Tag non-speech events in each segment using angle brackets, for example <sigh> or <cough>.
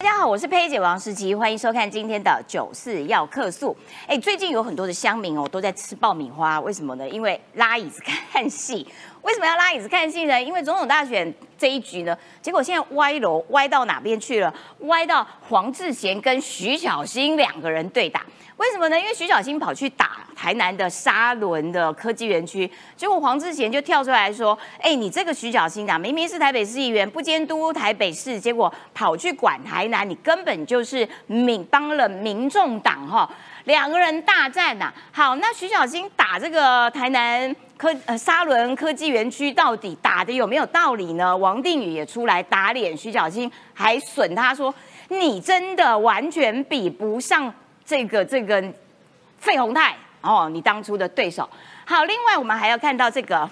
大家好，我是佩姐王诗琪，欢迎收看今天的九四要客诉。哎，最近有很多的乡民哦都在吃爆米花，为什么呢？因为拉椅子看戏。为什么要拉椅子看戏呢？因为总统大选这一局呢，结果现在歪楼歪到哪边去了？歪到黄志贤跟徐小新两个人对打。为什么呢？因为徐小新跑去打台南的沙仑的科技园区，结果黄志贤就跳出来说：“哎，你这个徐小新啊，明明是台北市议员，不监督台北市，结果跑去管台南，你根本就是民帮了民众党哈。”两个人大战呐。好，那徐小新打这个台南。科呃沙伦科技园区到底打的有没有道理呢？王定宇也出来打脸徐小新，还损他说你真的完全比不上这个这个费宏泰哦，你当初的对手。好，另外我们还要看到这个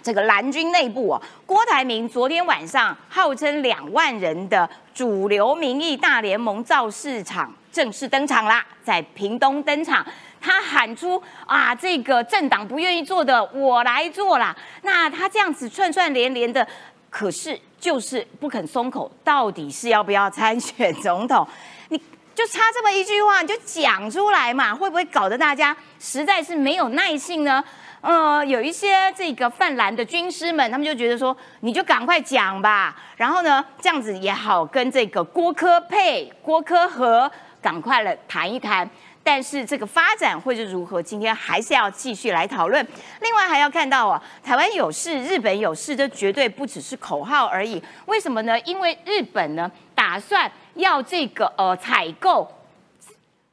这个蓝军内部哦，郭台铭昨天晚上号称两万人的主流民意大联盟造市场正式登场啦，在屏东登场。他喊出啊，这个政党不愿意做的，我来做啦。那他这样子串串连连的，可是就是不肯松口，到底是要不要参选总统？<laughs> 你就差这么一句话，你就讲出来嘛，会不会搞得大家实在是没有耐性呢？呃，有一些这个泛蓝的军师们，他们就觉得说，你就赶快讲吧，然后呢，这样子也好跟这个郭科佩、郭科和赶快了谈一谈。但是这个发展会是如何？今天还是要继续来讨论。另外还要看到啊，台湾有事，日本有事，这绝对不只是口号而已。为什么呢？因为日本呢打算要这个呃采购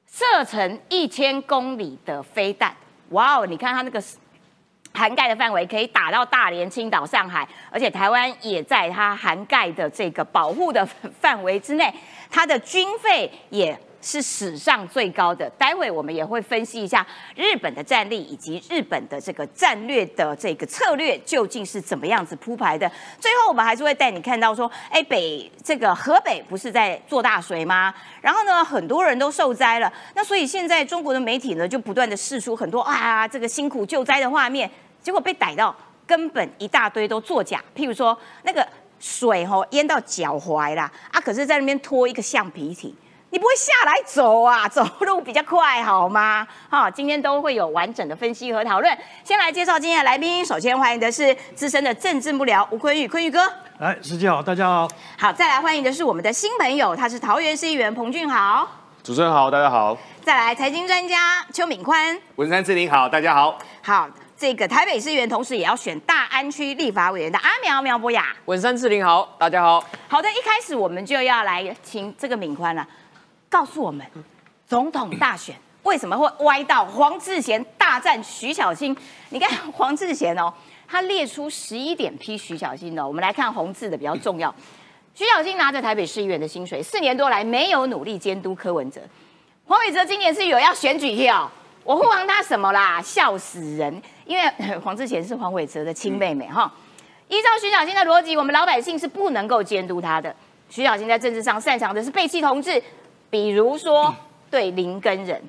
射程一千公里的飞弹。哇哦，你看它那个涵盖的范围可以打到大连、青岛、上海，而且台湾也在它涵盖的这个保护的范围之内，它的军费也。是史上最高的。待会我们也会分析一下日本的战力以及日本的这个战略的这个策略究竟是怎么样子铺排的。最后我们还是会带你看到说，哎，北这个河北不是在做大水吗？然后呢，很多人都受灾了。那所以现在中国的媒体呢，就不断的释出很多啊这个辛苦救灾的画面，结果被逮到，根本一大堆都作假。譬如说那个水吼淹到脚踝啦，啊，可是在那边拖一个橡皮艇。你不会下来走啊？<laughs> 走路比较快，好吗？好，今天都会有完整的分析和讨论。先来介绍今天的来宾，首先欢迎的是资深的政治幕僚吴坤玉，坤玉哥。来，师姐好，大家好。好，再来欢迎的是我们的新朋友，他是桃园市议员彭俊豪。主持人好，大家好。再来财经专家邱敏宽。文山志玲好，大家好。好，这个台北市议员，同时也要选大安区立法委员的阿苗苗博雅。文山志玲好，大家好。好的，一开始我们就要来请这个敏宽了。告诉我们，总统大选为什么会歪到黄志贤大战徐小新？你看 <laughs> 黄志贤哦，他列出十一点批徐小新的。我们来看红字的比较重要。徐小新拿着台北市议员的薪水，四年多来没有努力监督柯文哲。黄伟哲今年是有要选举票，我护航他什么啦？笑死人！因为 <laughs> 黄志贤是黄伟哲的亲妹妹哈。依照徐小新的逻辑，我们老百姓是不能够监督他的。徐小新在政治上擅长的是背弃同志。比如说，对林根人，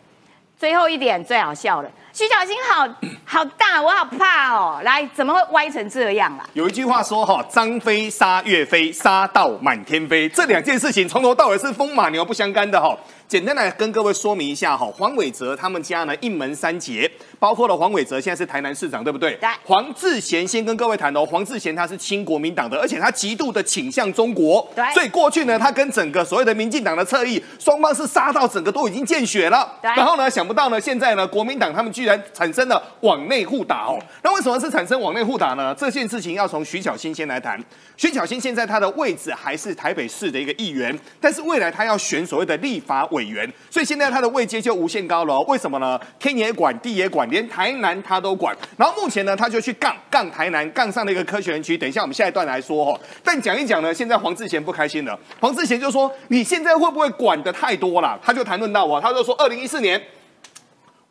最后一点最好笑了。徐小新好好大，我好怕哦。来，怎么会歪成这样啊？有一句话说哈，张飞杀岳飞，杀到满天飞。这两件事情从头到尾是风马牛不相干的哈。简单来跟各位说明一下哈，黄伟哲他们家呢一门三杰，包括了黄伟哲现在是台南市长，对不对？对。黄志贤先跟各位谈哦，黄志贤他是亲国民党的，而且他极度的倾向中国。对。所以过去呢，他跟整个所谓的民进党的侧翼，双方是杀到整个都已经见血了。对。然后呢，想不到呢，现在呢，国民党他们居然产生了往内互打哦。那为什么是产生往内互打呢？这件事情要从徐小新先来谈。徐小新现在他的位置还是台北市的一个议员，但是未来他要选所谓的立法委元，所以现在。他的位阶就无限高了，为什么呢？天也管，地也管，连台南他都管。然后目前呢，他就去杠杠台南，杠上了一个科学园区。等一下我们下一段来说哈。但讲一讲呢，现在黄志贤不开心了。黄志贤就说：“你现在会不会管的太多了？”他就谈论到我，他就说：“二零一四年。”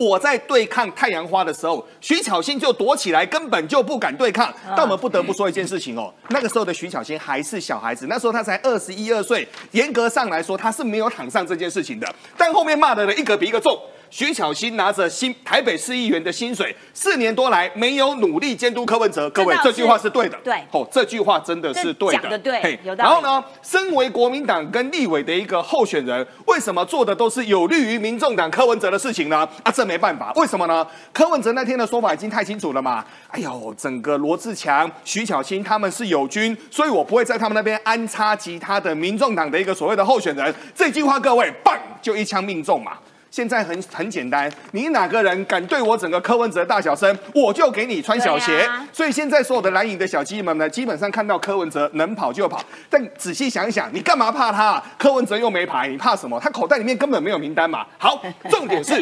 我在对抗太阳花的时候，徐巧芯就躲起来，根本就不敢对抗。但我们不得不说一件事情哦，那个时候的徐巧芯还是小孩子，那时候他才二十一二岁，严格上来说他是没有躺上这件事情的。但后面骂的人一个比一个重。徐巧芯拿着新台北市议员的薪水，四年多来没有努力监督柯文哲。各位，这句话是对的。对，哦，这句话真的是对的。讲的对。然后呢，身为国民党跟立委的一个候选人，为什么做的都是有利于民众党柯文哲的事情呢？啊，这没办法，为什么呢？柯文哲那天的说法已经太清楚了嘛。哎呦，整个罗志强、徐巧芯他们是友军，所以我不会在他们那边安插其他的民众党的一个所谓的候选人。这句话，各位，棒就一枪命中嘛。现在很很简单，你哪个人敢对我整个柯文哲大小声，我就给你穿小鞋。所以现在所有的蓝营的小鸡们呢，基本上看到柯文哲能跑就跑。但仔细想一想，你干嘛怕他？柯文哲又没牌，你怕什么？他口袋里面根本没有名单嘛。好，重点是。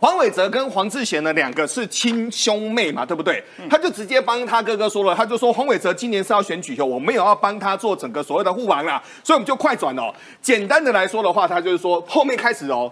黄伟哲跟黄志贤呢，两个是亲兄妹嘛，对不对？他就直接帮他哥哥说了，他就说黄伟哲今年是要选举哦，我没有要帮他做整个所谓的护王啦，所以我们就快转哦。简单的来说的话，他就是说后面开始哦，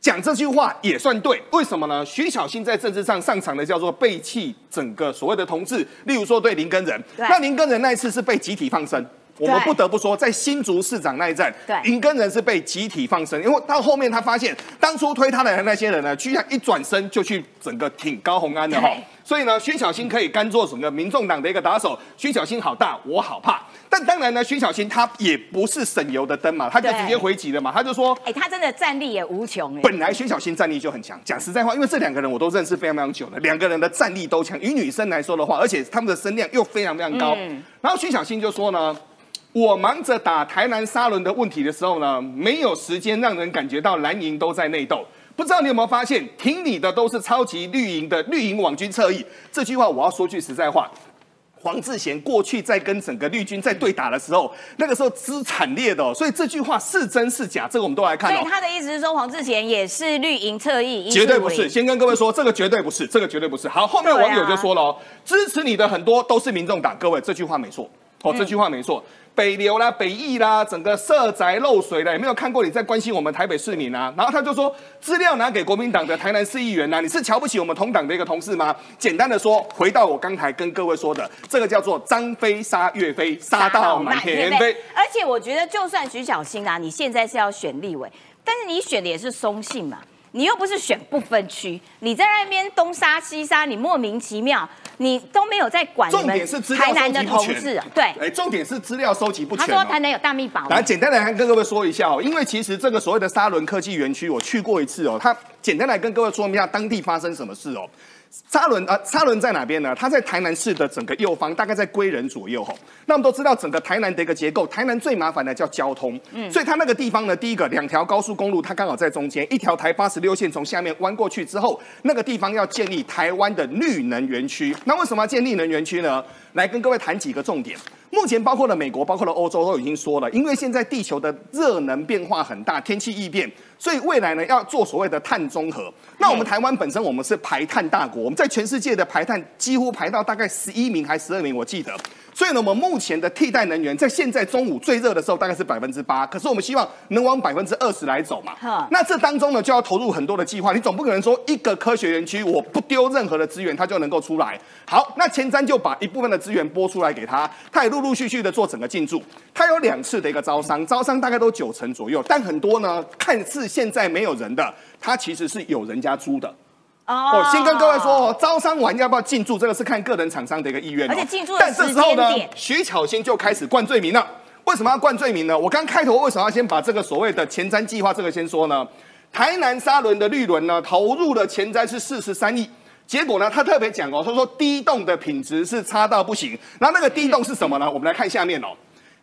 讲这句话也算对，为什么呢？徐小新在政治上上场的叫做背弃整个所谓的同志，例如说对林根仁，那林根仁那一次是被集体放生。我们不得不说，在新竹市长那一战，林根人是被集体放生，因为到后面他发现，当初推他的那些人呢，居然一转身就去整个挺高红安的哈，所以呢，薛小新可以甘做整个民众党的一个打手。薛小新好大，我好怕。但当然呢，薛小新他也不是省油的灯嘛，他就直接回击了嘛，他就说，哎，他真的战力也无穷哎。本来薛小新战力就很强，讲实在话，因为这两个人我都认识非常非常久了，两个人的战力都强。以女生来说的话，而且他们的声量又非常非常高。然后薛小新就说呢。我忙着打台南沙轮的问题的时候呢，没有时间让人感觉到蓝营都在内斗。不知道你有没有发现，挺你的都是超级绿营的绿营网军侧翼。这句话我要说句实在话，黄志贤过去在跟整个绿军在对打的时候，那个时候之惨烈的，所以这句话是真是假，这个我们都来看。所以他的意思是说，黄志贤也是绿营侧翼，绝对不是。先跟各位说，这个绝对不是，这个绝对不是。好，后面网友就说了哦，支持你的很多都是民众党。各位，这句话没错，哦，这句话没错。北流啦，北翼啦，整个社宅漏水了，有没有看过你在关心我们台北市民啊？然后他就说，资料拿给国民党的台南市议员呐，你是瞧不起我们同党的一个同事吗？简单的说，回到我刚才跟各位说的，这个叫做张飞杀岳飞，杀到满天飞。而且我觉得，就算徐小新啊，你现在是要选立委，但是你选的也是松信嘛。你又不是选不分区，你在那边东杀西杀，你莫名其妙，你都没有在管。重点是资料收集不全。对，哎，重点是资料收集不全。他说台南有大密宝。来，简单来跟各位说一下哦，因为其实这个所谓的沙伦科技园区，我去过一次哦。他简单来跟各位说明一下当地发生什么事哦。沙伦啊，沙伦在哪边呢？它在台南市的整个右方，大概在归仁左右吼。那我们都知道，整个台南的一个结构，台南最麻烦的叫交通，嗯，所以它那个地方呢，第一个两条高速公路，它刚好在中间，一条台八十六线从下面弯过去之后，那个地方要建立台湾的绿能园区。那为什么要建立能源区呢？来跟各位谈几个重点。目前包括了美国，包括了欧洲都已经说了，因为现在地球的热能变化很大，天气异变，所以未来呢要做所谓的碳中和。那我们台湾本身我们是排碳大国，我们在全世界的排碳几乎排到大概十一名还十二名，我记得。所以呢，我们目前的替代能源在现在中午最热的时候大概是百分之八，可是我们希望能往百分之二十来走嘛。那这当中呢，就要投入很多的计划。你总不可能说一个科学园区我不丢任何的资源，它就能够出来。好，那前瞻就把一部分的资源拨出来给他，他也陆陆续续的做整个进驻。他有两次的一个招商，招商大概都九成左右，但很多呢，看似现在没有人的，他其实是有人家租的。哦，先跟各位说哦，招商完要不要进驻，这个是看个人厂商的一个意愿。而且进驻但这时候呢，徐巧芯就开始灌罪名了。为什么要灌罪名呢？我刚开头为什么要先把这个所谓的前瞻计划这个先说呢？台南沙轮的绿轮呢，投入的前瞻是四十三亿，结果呢，他特别讲哦，他说低洞的品质是差到不行。然后那个低洞是什么呢？我们来看下面哦。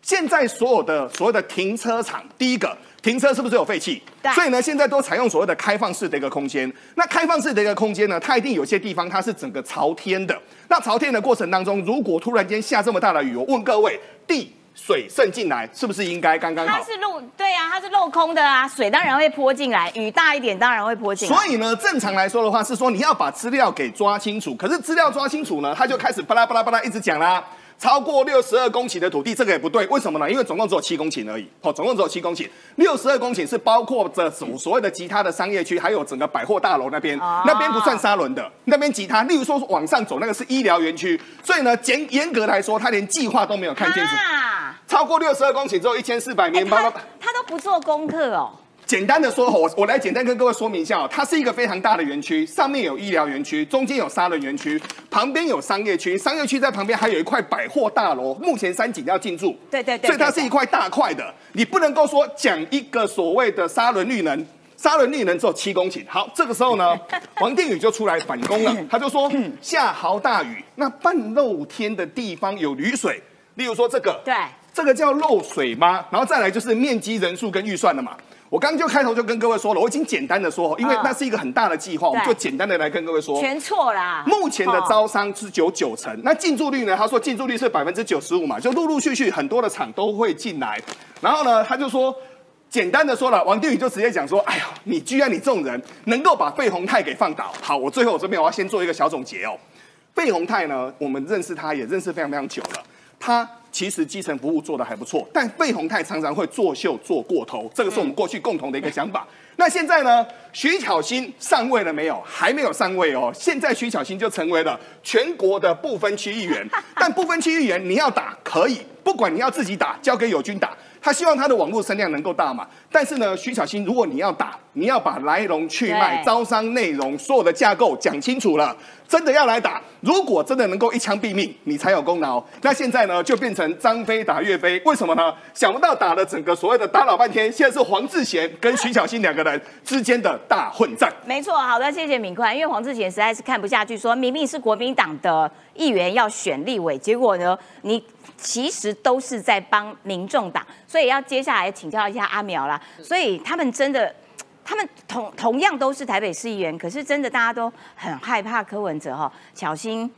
现在所有的所有的停车场，第一个。停车是不是有废气？所以呢，现在都采用所谓的开放式的一个空间。那开放式的一个空间呢，它一定有些地方它是整个朝天的。那朝天的过程当中，如果突然间下这么大的雨，我问各位，地水渗进来是不是应该刚刚好？它是漏，对啊，它是镂空的啊，水当然会泼进来，雨大一点当然会泼进来。所以呢，正常来说的话是说你要把资料给抓清楚。可是资料抓清楚呢，他就开始巴拉巴拉巴拉一直讲啦。超过六十二公顷的土地，这个也不对，为什么呢？因为总共只有七公顷而已。好，总共只有七公顷，六十二公顷是包括着所所谓的其他的商业区，还有整个百货大楼那边，那边不算沙轮的，那边其他，例如说往上走那个是医疗园区，所以呢，严严格来说，他连计划都没有看清楚。超过六十二公顷只有一千四百名，他他都不做功课哦。简单的说，我我来简单跟各位说明一下哦，它是一个非常大的园区，上面有医疗园区，中间有沙仑园区，旁边有商业区，商业区在旁边还有一块百货大楼，目前三井要进驻，对对对所以它是一块大块的，你不能够说讲一个所谓的沙仑绿能。沙仑绿能只有七公顷，好，这个时候呢，<laughs> 王定宇就出来反攻了，他就说下豪大雨，那半露天的地方有雨水，例如说这个，对这个叫漏水吗？然后再来就是面积、人数跟预算了嘛。我刚刚就开头就跟各位说了，我已经简单的说，因为嗯那是一个很大的计划，我们就简单的来跟各位说。全错啦。目前的哦招商是有九成，那进驻率呢？他说进驻率是百分之九十五嘛，就陆陆续续很多的厂都会进来。然后呢，他就说，简单的说了，王定宇就直接讲说，哎呀，你居然你这种人能够把费宏泰给放倒。好，我最后我这边我要先做一个小总结哦。费宏泰呢，我们认识他也认识非常非常久了，他其实基层服务做的还不错，但费鸿泰常常会作秀做过头，这个是我们过去共同的一个想法。那现在呢，徐巧芯上位了没有？还没有上位哦。现在徐巧芯就成为了全国的不分区议员，<laughs> 但不分区议员你要打可以，不管你要自己打，交给友军打。他希望他的网络声量能够大嘛，但是呢，徐小新，如果你要打，你要把来龙去脉、招商内容、所有的架构讲清楚了，真的要来打。如果真的能够一枪毙命，你才有功劳。那现在呢，就变成张飞打岳飞，为什么呢？想不到打了整个所谓的打老半天，现在是黄志贤跟徐小新两个人之间的大混战。没错，好的，谢谢敏宽。因为黄志贤实在是看不下去，说明明是国民党的议员要选立委，结果呢，你其实都是在帮民众党，所以要接下来请教一下阿苗啦。所以他们真的，他们同同样都是台北市议员，可是真的大家都很害怕柯文哲哈，巧心、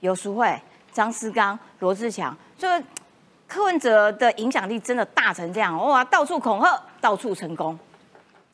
游淑慧、张思刚、罗志强，这个柯文哲的影响力真的大成这样，哇，到处恐吓，到处成功。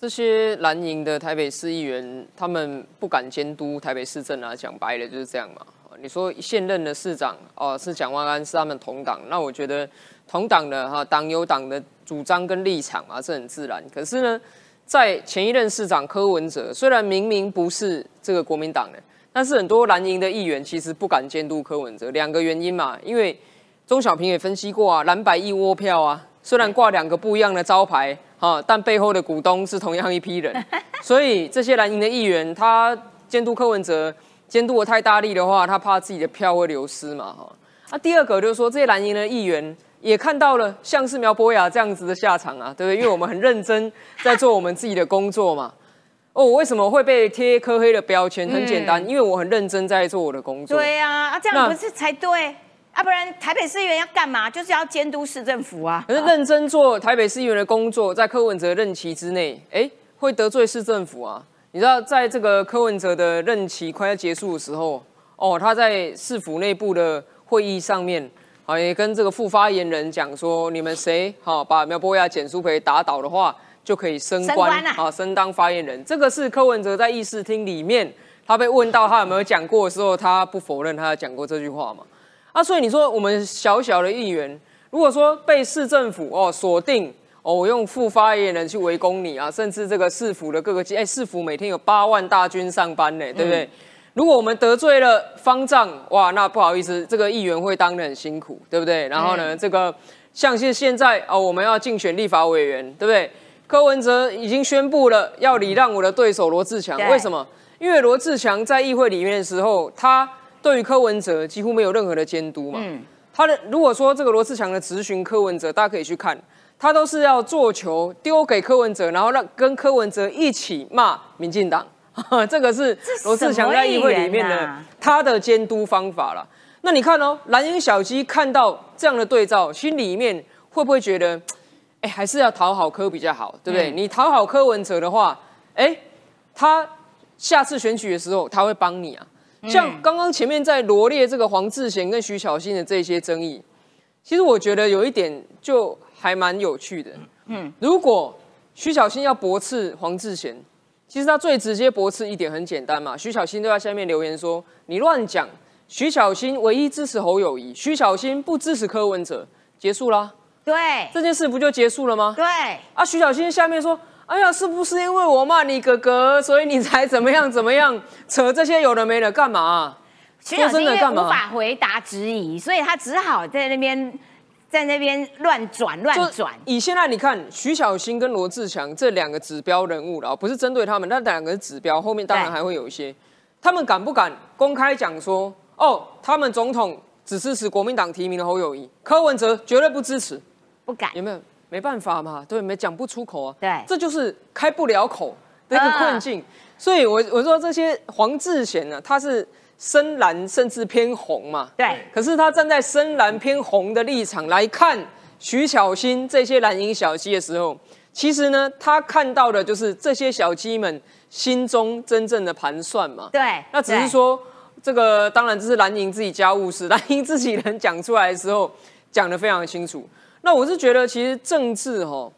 这些蓝营的台北市议员，他们不敢监督台北市政啊，讲白了就是这样嘛。你说现任的市长哦是蒋万安，是他们同党，那我觉得同党的哈党有党的主张跟立场啊，这很自然。可是呢，在前一任市长柯文哲，虽然明明不是这个国民党的，但是很多蓝营的议员其实不敢监督柯文哲，两个原因嘛，因为钟小平也分析过啊，蓝白一窝票啊，虽然挂两个不一样的招牌，哈，但背后的股东是同样一批人，<laughs> 所以这些蓝营的议员，他监督柯文哲监督的太大力的话，他怕自己的票会流失嘛，哈。那、第二个就是说，这些蓝营的议员也看到了像是苗博雅这样子的下场啊，对不对？因为我们很认真在做我们自己的工作嘛。<laughs> 哦，我为什么会被贴科黑的标签？很简单，因为我很认真在做我的工作。对呀、啊，这样不是才对啊？不然台北市议员要干嘛？就是要监督市政府啊。可是认真做台北市议员的工作，在柯文哲任期之内，哎，会得罪市政府啊。你知道，在这个柯文哲的任期快要结束的时候，哦，他在市府内部的会议上面，啊，也跟这个副发言人讲说，你们谁好把苗博雅、简书培打倒的话，就可以升官啊啊，升当发言人。这个是柯文哲在议事厅里面，他被问到他有没有讲过的时候，他不否认他有讲过这句话嘛。啊，所以你说我们小小的议员，如果说被市政府哦锁定哦，我用副发言人去围攻你啊，甚至这个市府的各个机，哎，市府每天有八万大军上班呢，对不对？如果我们得罪了方丈，哇，那不好意思，这个议员会当的很辛苦，对不对？然后呢，这个像是现在哦，我们要竞选立法委员，对不对？柯文哲已经宣布了要礼让我的对手罗志强，为什么？因为罗志强在议会里面的时候，他对于柯文哲几乎没有任何的监督嘛。他的如果说这个罗志强的质询柯文哲，大家可以去看，他都是要做球丢给柯文哲，然后让跟柯文哲一起骂民进党。<laughs> 这个是罗志祥在议会里面的他的监督方法了。那你看哦，蓝鹰小鸡看到这样的对照，心里面会不会觉得，哎，还是要讨好柯比较好，对不对？嗯你讨好柯文哲的话，哎，他下次选举的时候他会帮你啊。像刚刚前面在罗列这个黄志贤跟徐巧芯的这些争议，其实我觉得有一点就还蛮有趣的。嗯，如果徐小新要驳斥黄志贤，其实他最直接驳斥一点很简单嘛，徐小新都在下面留言说你乱讲，徐小新唯一支持侯友谊，徐小新不支持柯文哲，结束啦，对这件事不就结束了吗？对，啊，徐小新下面说：“哎呀，是不是因为我骂你哥哥，所以你才怎么样怎么样？扯这些有的没的干嘛、徐小新无法回答质疑，所以他只好在那边在那边乱转乱就转，以现在你看，徐小新跟罗志强这两个指标人物了，不是针对他们，那两个指标，后面当然对还会有一些，他们敢不敢公开讲说，哦，他们总统只支持国民党提名的侯友谊，柯文哲绝对不支持，不敢。有没有？没办法嘛，对，没讲不出口啊，对。这就是开不了口的一个困境。所以我我说这些黄志贤呢，他是深蓝甚至偏红嘛，对，可是他站在深蓝偏红的立场来看徐巧芯这些蓝营小鸡的时候，其实呢，他看到的就是这些小鸡们心中真正的盘算嘛。对，那只是对说，这个当然这是蓝营自己家务事，<laughs> 蓝营自己人讲出来的时候讲得非常清楚。那我是觉得，其实政治哈，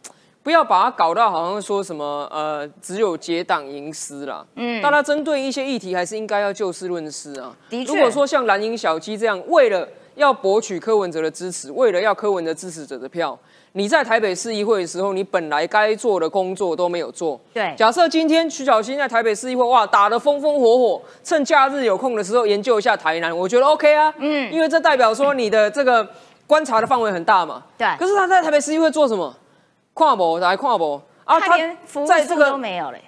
不要把它搞到好像说什么呃，只有结党营私啦。嗯，大家针对一些议题，还是应该要就事论事啊。的确如果说像蓝营小鸡这样，为了要博取柯文哲的支持，为了要柯文哲支持者的票，你在台北市议会的时候，你本来该做的工作都没有做。对假设今天徐小新在台北市议会，哇，打得风风火火，趁假日有空的时候研究一下台南，我觉得 OK 啊。嗯，因为这代表说你的这个观察的范围很大嘛。对可是他在台北市议会做什么？跨博来跨博啊，他连服务处在这个都没有嘞。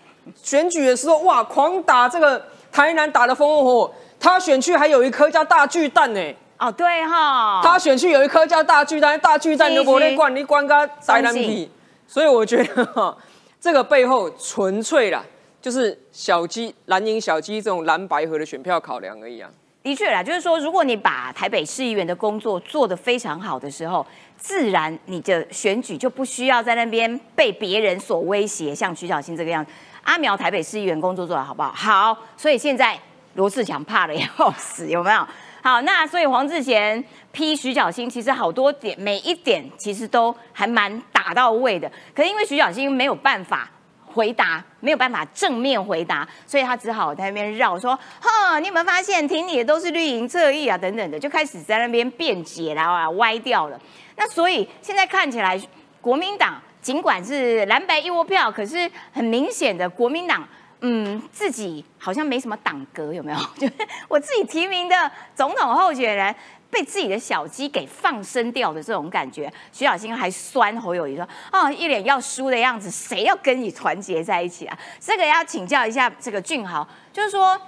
选举的时候，哇，狂打这个台南打的风风火火。他选区还有一颗叫大巨蛋呢、哦，对哈，他选区有一颗叫大巨蛋，大巨蛋是都不是能管，你管个台南中皮。所以我觉得哈，这个背后纯粹啦，就是小鸡蓝营小鸡这种蓝白河的选票考量而已啊。的确啦，就是说，如果你把台北市议员的工作做得非常好的时候，自然你的选举就不需要在那边被别人所威胁，像徐小新这个样子。阿苗台北市议员工作做得好不好？好，所以现在罗志强怕的要死，有没有？好，那所以黄志贤批徐小新，其实好多点，每一点其实都还蛮打到位的。可是因为徐小新没有办法回答，没有办法正面回答，所以他只好在那边绕说：“哈，你有没有发现挺你的都是绿营侧翼啊？等等的，就开始在那边辩解然后，啊歪掉了。那所以现在看起来，国民党尽管是蓝白一窝票，可是很明显的国民党。嗯，自己好像没什么党格，有没有？就 <laughs> 我自己提名的总统候选人被自己的小鸡给放生掉的这种感觉。徐小新还酸侯友谊说：“哦，一脸要输的样子，谁要跟你团结在一起啊？”这个要请教一下这个俊豪，就是说，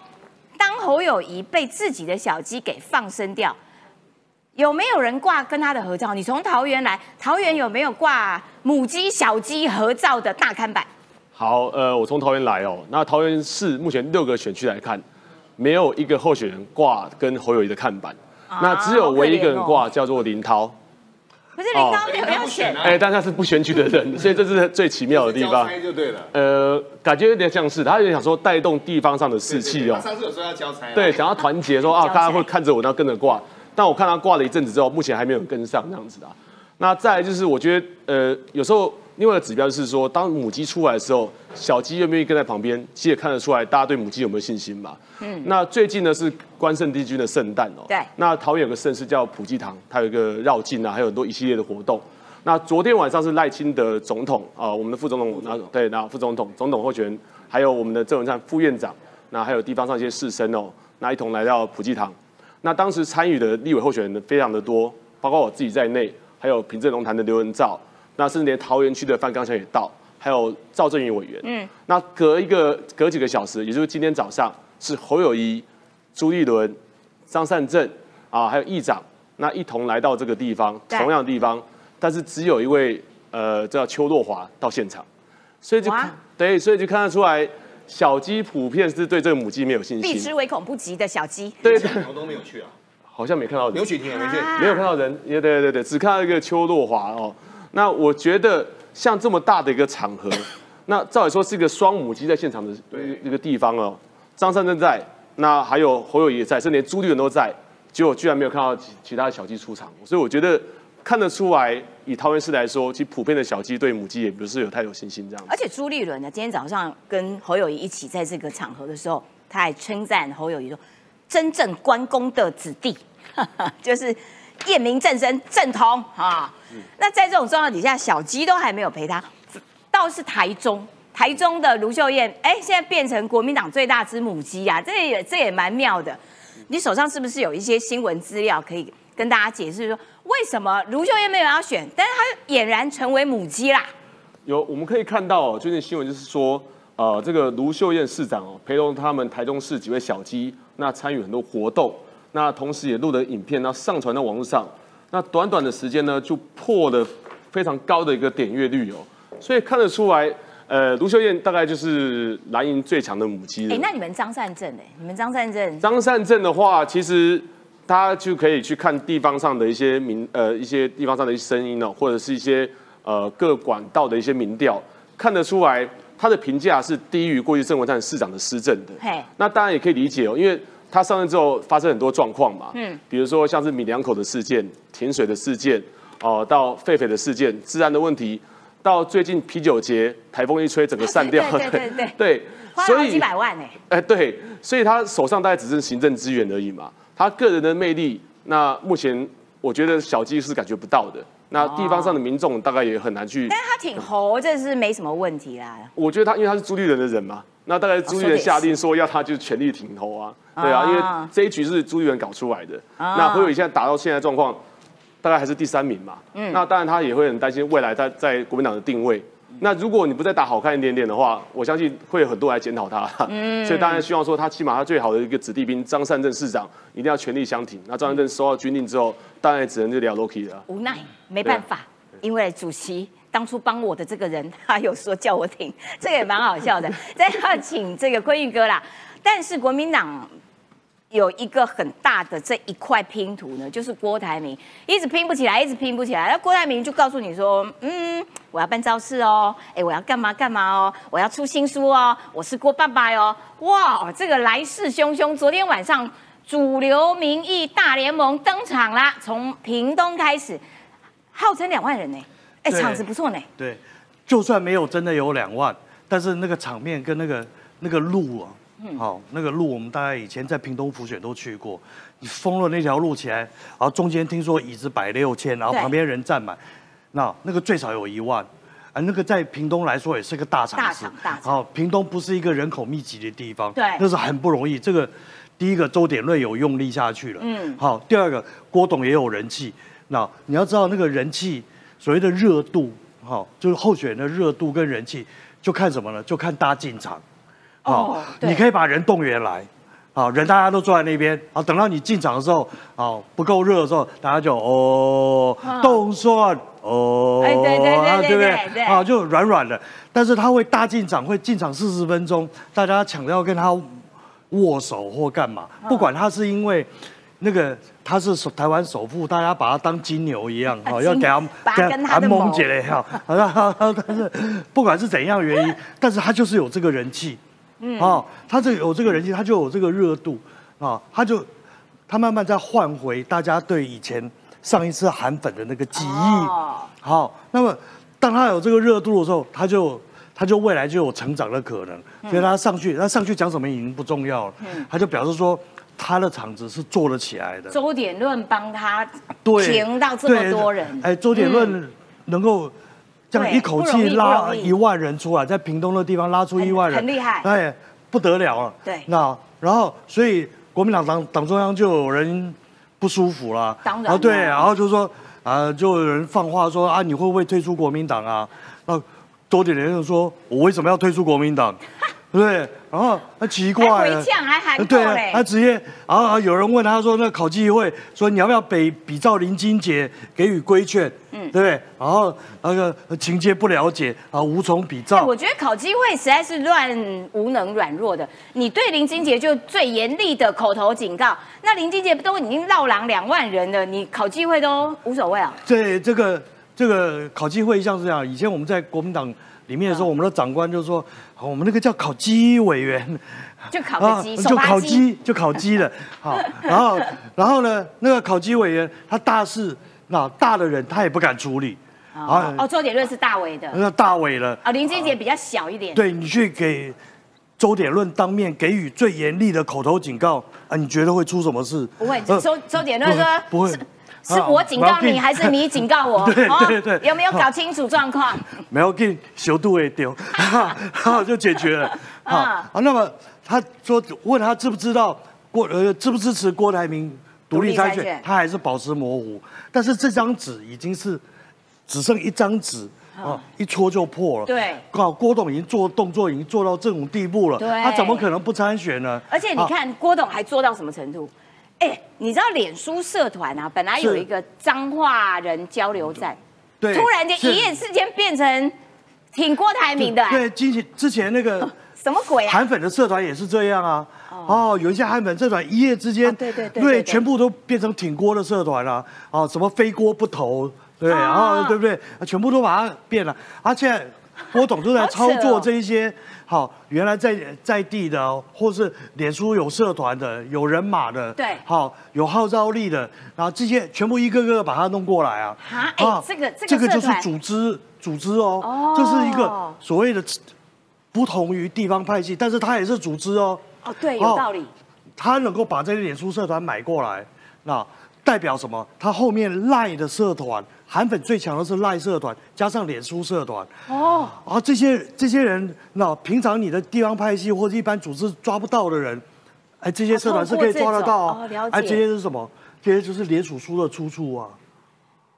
当侯友谊被自己的小鸡给放生掉，有没有人挂跟他的合照？你从桃园来，桃园有没有挂母鸡小鸡合照的大看板？好，呃，我从桃园来哦。那桃园市目前六个选区来看，没有一个候选人挂跟侯友谊的看板，那只有唯一一个人挂叫做林涛，可是林涛没有要选啊哎、但他是不选举的人，<laughs> 所以这是最奇妙的地交方。差就对了。呃，感觉有点像是他有点想说带动地方上的士气哦，上次有说要交差啊，对，想要团结说啊，大家会看着我，然后跟着挂。但我看他挂了一阵子之后，目前还没有跟上这样子的啊。那再来就是，我觉得呃，有时候另外的指标就是说，当母鸡出来的时候，小鸡愿不愿意跟在旁边，其实也看得出来大家对母鸡有没有信心嘛。嗯。那最近呢是关圣帝君的圣诞哦。对那桃园有个盛事叫普济堂，它有一个绕境啊，还有很多一系列的活动。那昨天晚上是赖清德总统啊、我们的副总统，那对，那副总统、总统候选人，还有我们的郑文灿副院长，那还有地方上一些士绅哦，那一同来到普济堂。那当时参与的立委候选人非常的多，包括我自己在内，还有平镇龙潭的刘文照，那甚至连桃园区的范刚强也到，还有赵正宇委员。嗯，那隔一个隔几个小时，也就是今天早上，是侯友谊、朱立伦、张善政啊，还有议长，那一同来到这个地方，同样的地方，但是只有一位呃，叫邱若华到现场，所以就对，所以就看得出来，小鸡普遍是对这个母鸡没有信心避之。唯恐不及的小鸡。对对，我都没有去啊。好像没看到人刘雪婷也没去，啊没有看到人，也对对对，只看到一个邱若华哦。那我觉得像这么大的一个场合，<laughs> 那照理说是一个双母鸡在现场的那一个地方哦。张善正在，那还有侯友宜也在，甚至连朱立伦都在，结果居然没有看到其其他的小鸡出场，所以我觉得看得出来，以桃园市来说，其实普遍的小鸡对母鸡也不是有太有信心这样子。而且朱立伦呢，今天早上跟侯友谊一起在这个场合的时候，他还称赞侯友谊说：“真正关公的子弟，<laughs> 就是验明正身正统啊。那在这种状况底下，小鸡都还没有陪他，倒是台中。台中的卢秀燕，哎，现在变成国民党最大只母鸡啊，这也这也蛮妙的。你手上是不是有一些新闻资料可以跟大家解释说，为什么卢秀燕没有要选，但是她俨然成为母鸡啦。有我们可以看到哦，最近新闻就是说，呃，这个卢秀燕市长哦，陪同他们台中市几位小鸡，那参与很多活动，那同时也录的影片，那上传到网络上，那短短的时间呢，就破了非常高的一个点阅率哦，所以看得出来，呃，卢秀燕大概就是蓝营最强的母鸡了。哎，那你们张善政哎，你们张善政，张善政的话，其实大家就可以去看地方上的一些民呃一些地方上的一些声音哦，或者是一些呃各管道的一些民调，看得出来他的评价是低于过去郑文灿市长的施政的。嘿，那当然也可以理解哦，因为他上任之后发生很多状况嘛，嗯，比如说像是米两口的事件、停水的事件，哦、到狒狒的事件、治安的问题，到最近啤酒节台风一吹整个散掉，对对对对 <laughs> 对，花了好几百万哎。哎，对，所以他手上大概只是行政资源而已嘛。他个人的魅力，那目前我觉得小鸡是感觉不到的。那地方上的民众大概也很难去。但是他挺猴，这是没什么问题啦。我觉得他因为他是朱立伦的人嘛，那大概朱立伦下令说要他就是全力挺投啊，对啊，因为这一局是朱立伦搞出来的。那侯友宜现在打到现在状况，大概还是第三名嘛。嗯，那当然他也会很担心未来他在国民党的定位。那如果你不再打好看一点点的话，我相信会有很多来检讨他。<laughs> 嗯，所以当然希望说他起码他最好的一个子弟兵张善政市长一定要全力相挺。那张善政收到军令之后，当然只能就聊 Loki 了。无奈没办法，因为主席当初帮我的这个人，<laughs> 他有说叫我挺，<laughs> 这个也蛮好笑的。<laughs> 再要请这个坤玉哥啦，但是国民党。有一个很大的这一块拼图呢，就是郭台铭一直拼不起来，一直拼不起来。那郭台铭就告诉你说：“嗯，我要办造势哦，哎，我要干嘛干嘛哦，我要出新书哦，我是郭爸爸哟。”哇，这个来势汹汹！昨天晚上主流民意大联盟登场啦，从屏东开始，号称两万人呢，哎，场子不错呢。对，就算没有真的有两万，但是那个场面跟那个那个路啊。好，那个路我们大概以前在屏东浮选都去过。你封了那条路起来，然后中间听说椅子摆六千，然后旁边人站满，那那个最少有一万。啊，那个在屏东来说也是个大场子。大场大场。好，屏东不是一个人口密集的地方。对。那是很不容易。这个第一个周点瑞有用力下去了。嗯。好，第二个郭董也有人气。那你要知道那个人气，所谓的热度，好，就是候选人的热度跟人气，就看什么呢？就看大进场。哦，你可以把人动员来，好，人大家都坐在那边，好，等到你进场的时候，好，不够热的时候，大家就哦，动算哦，哎，对对对对对对，好，就软软的，但是他会大进场，会进场四十分钟，大家抢着要跟他握手或干嘛，不管他是因为那个他是首台湾首富，大家把他当金牛一样，好，要给他给他蒙起来，哈，但是不管是怎样原因，但是他就是有这个人气。嗯，哦，他这有这个人气，他就有这个热度，啊，他就他慢慢在换回大家对以前上一次韩粉的那个记忆。好，那么当他有这个热度的时候，他就他就未来就有成长的可能。所以他上去，他上去讲什么已经不重要了。嗯，他就表示说他的场子是做得起来的。周典论帮他停到这么多人。哎，周典论能够。这样一口气拉一万人出来，在屏东的地方拉出一万人，很厉害，哎，不得了了。对，那然后所以国民党党党中央就有人不舒服了，当然，对，然后就说啊，就有人放话说啊，你会不会退出国民党啊？那周点人就说，我为什么要退出国民党？<laughs> 对，然后他奇怪，回呛还喊对，他直接，然后有人问他说，那考纪会说你要不要比比照林金杰给予规劝？嗯，对不对？然后那个情节不了解啊，无从比照。我觉得考纪会实在是乱无能软弱的。你对林金杰就最严厉的口头警告，那林金杰都已经绕狼两万人了，你考纪会都无所谓啊？对，这个这个考纪会像是这样，以前我们在国民党。里面的时候，我们的长官就说：“我们那个叫烤鸡委员，就烤个鸡，就烤鸡，就烤鸡的。好，然后，然后呢，那个烤鸡委员，他大事那大的人他也不敢处理。哦，哦，周点论是大伟的，那大伟了。啊，林俊杰比较小一点。对你去给周点论当面给予最严厉的口头警告啊，你觉得会出什么事？不会，周周点论说不会。”是我警告你，还是你警告我？对对对，有没有搞清楚状况？没有，给小度也丢，<laughs> 好就解决了。好，那么他说问他知不知道郭呃支不支持郭台铭独立参选选，他还是保持模糊。但是这张纸已经是只剩一张纸啊，一戳就破了。对搞郭董已经做动作，已经做到这种地步了，对他怎么可能不参选呢？而且你啊看郭董还做到什么程度？哎，你知道脸书社团啊，本来有一个彰化人交流站，对，突然间一夜之间变成挺郭台铭的，哎对，之前之前那个 <laughs> 什么鬼啊？韩粉的社团也是这样啊。哦，有一些韩粉社团一夜之间，哦对对对对对全部都变成挺郭的社团了。哦，什么非郭不投，对，哦然后对不对？全部都把它变了。而且郭董都在操作哦这一些，好，原来在在地的，或是脸书有社团的，有人马的，对好，有号召力的，然后这些全部一个个把它弄过来啊。啊哎这个这个这个就是组织组织哦，哦这是一个所谓的不同于地方派系，但是它也是组织哦。哦，对，有道理。他能够把这些脸书社团买过来，那代表什么？他后面赖的社团，韩粉最强的是赖社团，加上脸书社团。哦，啊，这些这些人，那平常你的地方派系或者一般组织抓不到的人，哎，这些社团是可以抓得到哦透过这种哦了解哎，这些是什么？这些就是联署书的出处啊。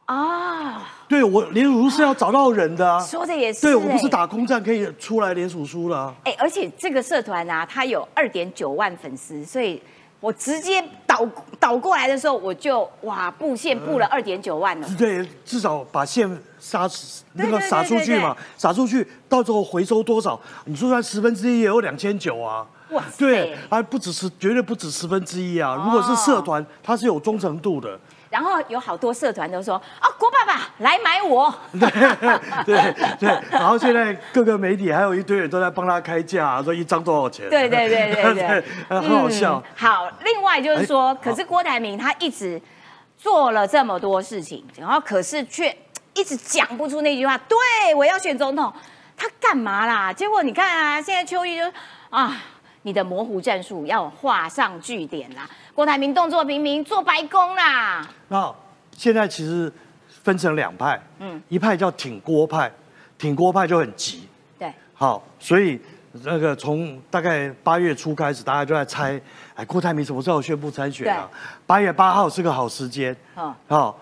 啊，对我联署书是要找到人的啊。说的也是。对我不是哎打空战可以出来联署书的啊。哎、而且这个社团啊，它有二点九万粉丝，所以我直接倒倒过来的时候，我就哇布线布了二点九万了。对，至少把线撒那个撒出去嘛，撒出去，到时候回收多少？你说算十分之一也有两千九啊。哇塞对，还不止十，绝对不止十分之一啊！如果是社团，它是有忠诚度的。然后有好多社团都说啊，郭爸爸来买我，<laughs> 对对，然后现在各个媒体还有一堆人都在帮他开价，说一张多少钱？对对对对对 <laughs> 很好笑嗯。好，另外就是说，哎可是郭台铭他一直做了这么多事情，然后可是却一直讲不出那句话，对我要选总统，他干嘛啦？结果你看啊，现在邱毅就啊。你的模糊战术要画上句点啦！郭台铭动作频频做白宫啦，那现在其实分成两派，嗯。嗯，一派叫挺郭派，挺郭派就很急，对，好，所以那个从大概八月初开始，大家就在猜，哎，郭台铭什么时候宣布参选啊？八月八号是个好时间，嗯好，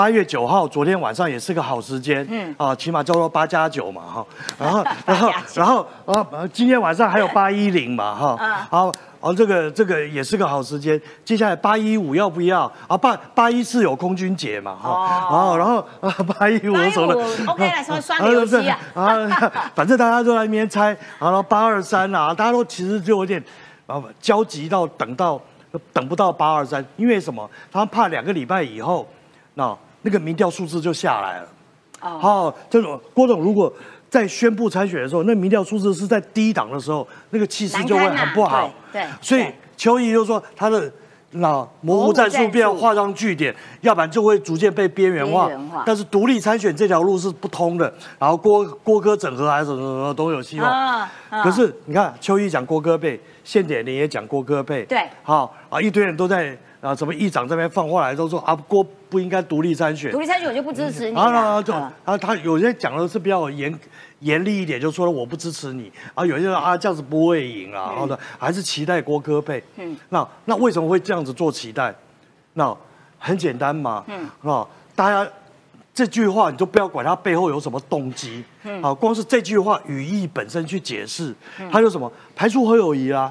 八月九号昨天晚上也是个好时间，嗯嗯，啊，起码叫做八加九嘛，哈，然后然后然后啊，呃今天晚上还有八一零嘛，哈嗯，好。哦，这个这个也是个好时间。接下来八一五要不要？啊，八八一四有空军节嘛，哈、哦哦，然后啊八一五什么的 OK 来刷刷个游戏啊 <laughs> 啊，反正大家都在那边猜，然后八二三啊，大家都其实就有点啊焦急到等到等不到八二三，因为什么？他们怕两个礼拜以后，那那个民调数字就下来了。哦，好，这种郭总如果在宣布参选的时候，那民调数字是在低档的时候，那个气势就会很不好。对对所以邱毅就说他的那模糊战术必要画上句点，要不然就会逐渐被边缘化。但是独立参选这条路是不通的，然后郭郭哥整合还是什么什么都有希望。可是你看，邱毅讲郭哥被，现点你也讲郭哥被，对好啊，一堆人都在啊，什么议长这边放话来都说啊，郭不应该独立参选。独。立参选我就不支持你啊，对啊，他有些讲的是比较严严厉一点，就说了我不支持你啊，有些人啊这样子不会赢啊，然后呢还是期待郭科配。嗯。嗯，那那为什么会这样子做期待？那很简单嘛，嗯。嗯，啊，大家这句话你就不要管它背后有什么动机，嗯，啊，光是这句话语义本身去解释，他就什么？排除侯友谊啊，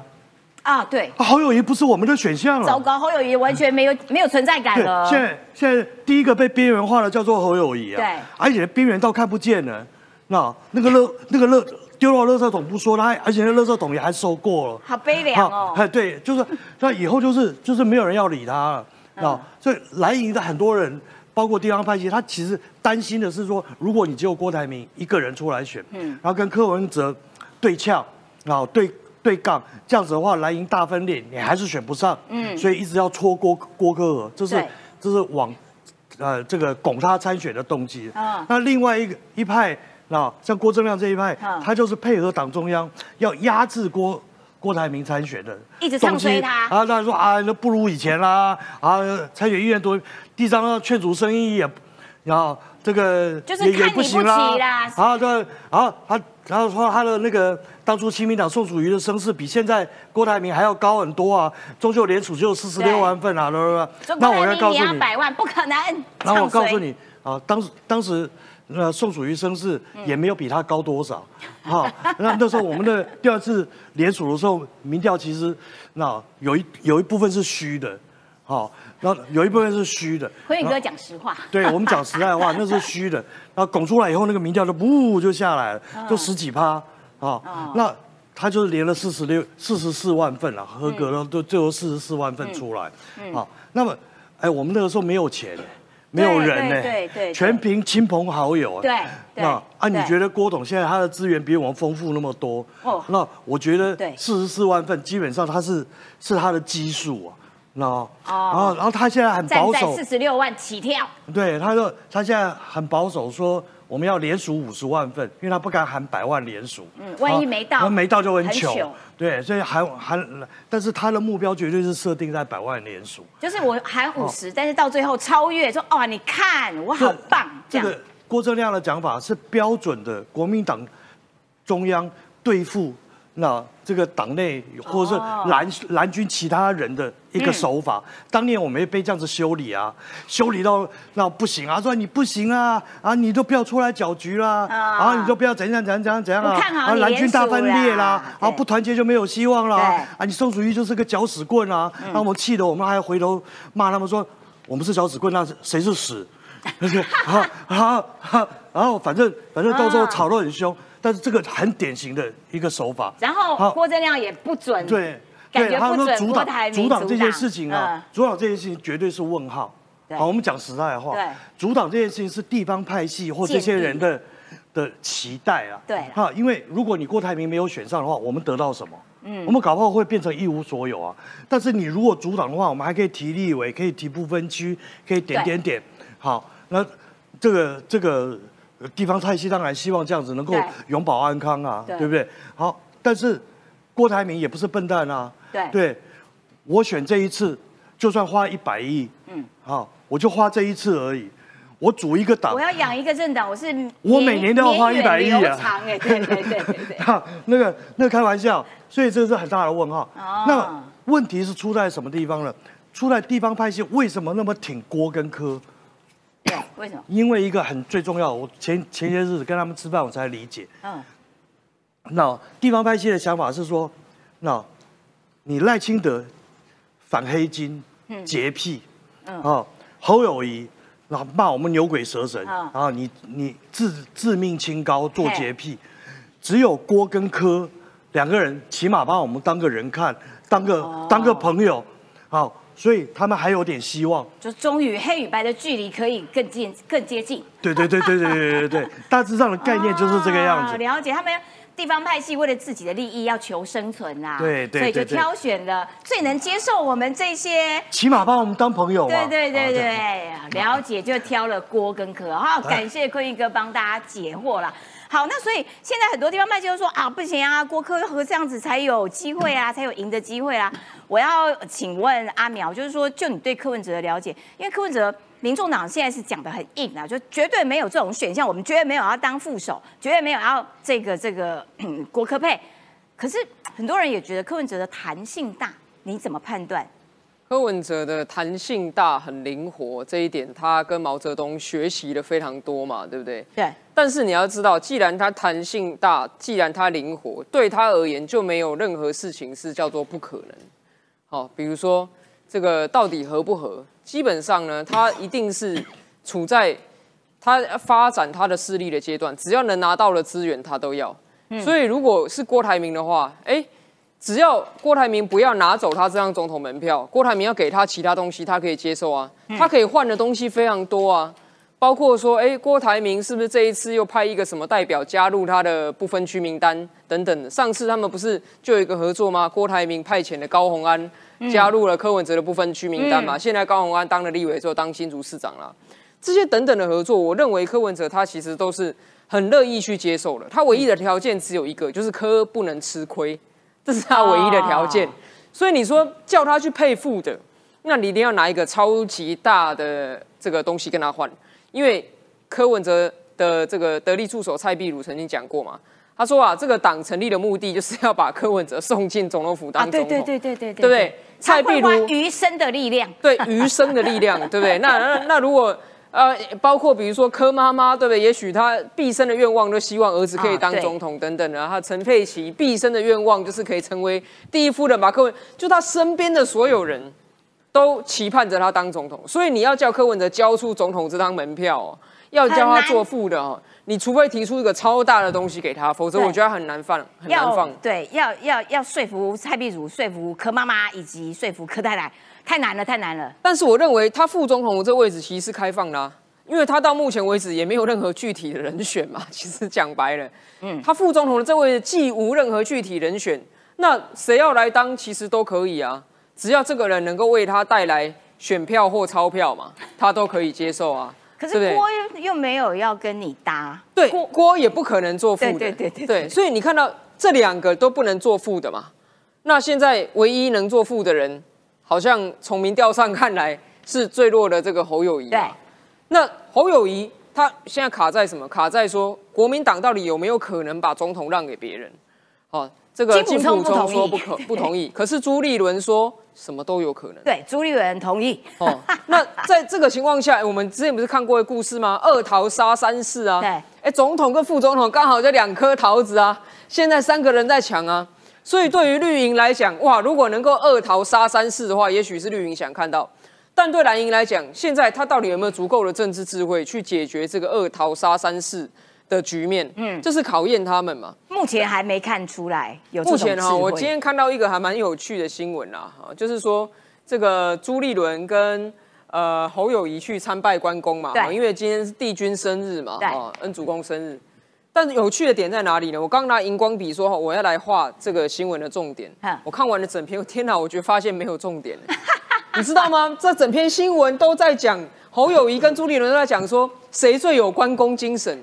啊，对，啊侯友谊不是我们的选项了，糟糕，侯友谊完全没有没有存在感对，了。现在现在第一个被边缘化的叫做侯友谊啊，对。而且边缘到看不见了，那那个乐那个乐丢到垃圾桶不说，他还而且那垃圾桶也还收过了，好悲凉哦。哎，对，就是那以后就是就是没有人要理他了，嗯。那、所以蓝营的很多人，包括地方派系，他其实担心的是说，如果你只有郭台铭一个人出来选，嗯。然后跟柯文哲对呛，然后对对杠，这样子的话，蓝营大分裂，你还是选不上，嗯。所以一直要戳郭郭科尔，这是对。这是往呃这个拱他参选的动机。嗯。那另外一个一派，那像郭正亮这一派，嗯。他就是配合党中央要压制郭郭台铭参选的，一直唱衰他。啊，那说啊，那不如以前啦，啊，参选意愿多，地上要劝阻生意也然后这个就是看你不起不行啦，啦。然后对，然后他然后说他的那个当初亲民党宋楚瑜的声势比现在郭台铭还要高很多啊，终究联署就四十六万份啊，那我要告诉你，要百万，不可能。<laughs> 然后我告诉，你啊，当时当时那宋楚瑜声势也没有比他高多少，哈、那那时候我们的第二次联署的时候，民调其实那有一有一部分是虚的，好、然后有一部分是虚的。辉宇哥讲实话，对我们讲实在话，那是虚的。然后拱出来以后，那个民调就呜就下来了，嗯就十几趴啊。那他就是连了四十六、四十四万份了，合格了，都最后四十四万份出来。嗯好，那么，哎，我们那个时候没有钱，没有人呢，对对对对全凭亲朋好友。对对那啊，你觉得郭董现在他的资源比我们丰富那么多？哦那我觉得对四十四万份基本上他是是他的基数啊。那哦。然后然后他现在很保守，四十六万起跳，对，他说他现在很保守，说我们要连署五十万份，因为他不敢喊百万连署。嗯万一没到啊没到就很很糗。对，所以喊喊，但是他的目标绝对是设定在百万连署。就是我喊五十，但是到最后超越，说哦，你看我好棒，这个郭正亮的讲法是标准的国民党中央对付那这个党内或者是哦。蓝蓝军其他人的一个手法。当年我们也被这样子修理啊，修理到那不行啊，说你不行啊，啊你都不要出来搅局啦，啊。啊你都不要怎样怎样怎样怎样啊，不看好啊蓝军大分裂啦啦，啊不团结就没有希望啦，啊你宋楚瑜就是个搅屎棍啊，那我们气得我们还回头骂他们说我们是搅屎棍，那谁是屎？好好好，然后反正反正到时候吵得很凶，但是这个很典型的一个手法。然后郭正亮也不准，对，感对，他觉不准说阻挡阻挡这件事情啊嗯，阻挡这件事情绝对是问号。好，我们讲实在话，对阻挡这件事情是地方派系或这些人的的期待啊。对啦哈，因为如果你郭台铭没有选上的话，我们得到什么？嗯，我们搞不好会变成一无所有啊。但是你如果阻挡的话，我们还可以提立委，可以提不分区，可以点对点点。好，那这个这个呃地方派系当然希望这样子能够永保安康啊，对对不对？好，但是郭台铭也不是笨蛋啊。对对，我选这一次，就算花一百亿，嗯，好，我就花这一次而已。我组一个党我，要养一个政党，我是我每年都要花源远100亿啊长哎，对对对对 <laughs> 那个那个开玩笑，所以这是很大的问号。哦那问题是出在什么地方呢？出在地方派系为什么那么挺郭跟柯？对，为什么？因为一个很最重要，我前前些日子跟他们吃饭，我才理解。嗯，那地方派系的想法是说，那你赖清德反黑金、洁癖，嗯啊，侯友谊，然后骂我们牛鬼蛇神，嗯然后你你自自命清高做嘿洁癖，只有郭跟柯两个人起码把我们当个人看，当个、哦当个朋友，好，所以他们还有点希望。就终于黑与白的距离可以更近、更接近。对对对对对对对对，大致上的概念就是这个样子。哦了解他们。地方派系为了自己的利益要求生存啦、对对所以就挑选了最能接受我们这些起码把我们当朋友嘛。对对对了解就挑了郭跟柯哈，感谢坤玉哥帮大家解惑啦。好，那所以现在很多地方派系都说啊，不行啊，郭柯和这样子才有机会啊，<laughs> 才有赢的机会啊。我要请问阿苗，就是说，就你对柯文哲的了解，因为柯文哲。民众党现在是讲的很硬啊，就绝对没有这种选项，我们绝对没有要当副手，绝对没有要这个这个嗯郭科配。可是很多人也觉得柯文哲的弹性大，你怎么判断？柯文哲的弹性大，很灵活，这一点他跟毛泽东学习的非常多嘛，对不对？对，但是你要知道，既然他弹性大，既然他灵活，对他而言就没有任何事情是叫做不可能。好，比如说这个到底合不合？基本上呢，他一定是处在他发展他的势力的阶段，只要能拿到的资源，他都要。所以如果是郭台铭的话，哎，只要郭台铭不要拿走他这张总统门票，郭台铭要给他其他东西，他可以接受啊。他可以换的东西非常多啊。包括说，哎，郭台铭是不是这一次又派一个什么代表加入他的不分区名单等等的？上次他们不是就有一个合作吗？郭台铭派遣的高鸿安加入了柯文哲的不分区名单嘛？现在高鸿安当了立委之后当新竹市长了，这些等等的合作，我认为柯文哲他其实都是很乐意去接受的。他唯一的条件只有一个，就是柯不能吃亏，这是他唯一的条件。哦所以你说叫他去配副的，那你一定要拿一个超级大的这个东西跟他换。因为柯文哲的这个得力助手蔡壁如曾经讲过嘛，他说啊，这个党成立的目的就是要把柯文哲送进总统府当啊，总统，对对对对对对不对？蔡壁如余生的力量。对余生的力量，对不对？那那那如果呃，包括比如说柯妈妈，对不对？也许她毕生的愿望都希望儿子可以当总统等等的。然后陈佩琪毕生的愿望就是可以成为第一夫人吧？柯文就他身边的所有人都期盼着他当总统，所以你要叫柯文哲交出总统这张门票哦，要叫他做副的哦。你除非提出一个超大的东西给他，否则我觉得很难放，很难放。对，要要要说服蔡壁如、说服柯妈妈以及说服柯太太，太难了，太难了。但是我认为他副总统的这位置其实是开放的、啊，因为他到目前为止也没有任何具体的人选嘛。<laughs> 其实讲白了，嗯，他副总统的这位既无任何具体人选，那谁要来当其实都可以啊，只要这个人能够为他带来选票或钞票嘛，他都可以接受啊。可是对不对郭又又没有要跟你搭，对，郭也不可能做副的，对对对对对所以你看到这两个都不能做副的嘛。那现在唯一能做副的人，好像从民调上看来是最弱的这个侯友谊。对，那侯友谊他现在卡在什么？卡在说国民党到底有没有可能把总统让给别人？哦，这个金溥聪说不可 <laughs> 不同意，可是朱立伦说什么都有可能。对，朱立伦同意。哦，那在这个情况下，我们之前不是看过一个故事吗？二桃杀三士啊。对哎，总统跟副总统刚好就两颗桃子啊，现在三个人在抢啊。所以对于绿营来讲，哇，如果能够二桃杀三士的话，也许是绿营想看到。但对蓝营来讲，现在他到底有没有足够的政治智慧去解决这个二桃杀三士的局面？嗯，这是考验他们嘛。目前还没看出来有这目前哈，我今天看到一个还蛮有趣的新闻啦，哈，就是说这个朱立伦跟呃侯友谊去参拜关公嘛，对因为今天是帝君生日嘛，哦，恩主公生日。但是有趣的点在哪里呢？我刚拿荧光笔说我要来画这个新闻的重点，我看完了整篇，天哪，我觉得发现没有重点，<laughs> 你知道吗？这整篇新闻都在讲侯友谊跟朱立伦都在讲说谁最有关公精神。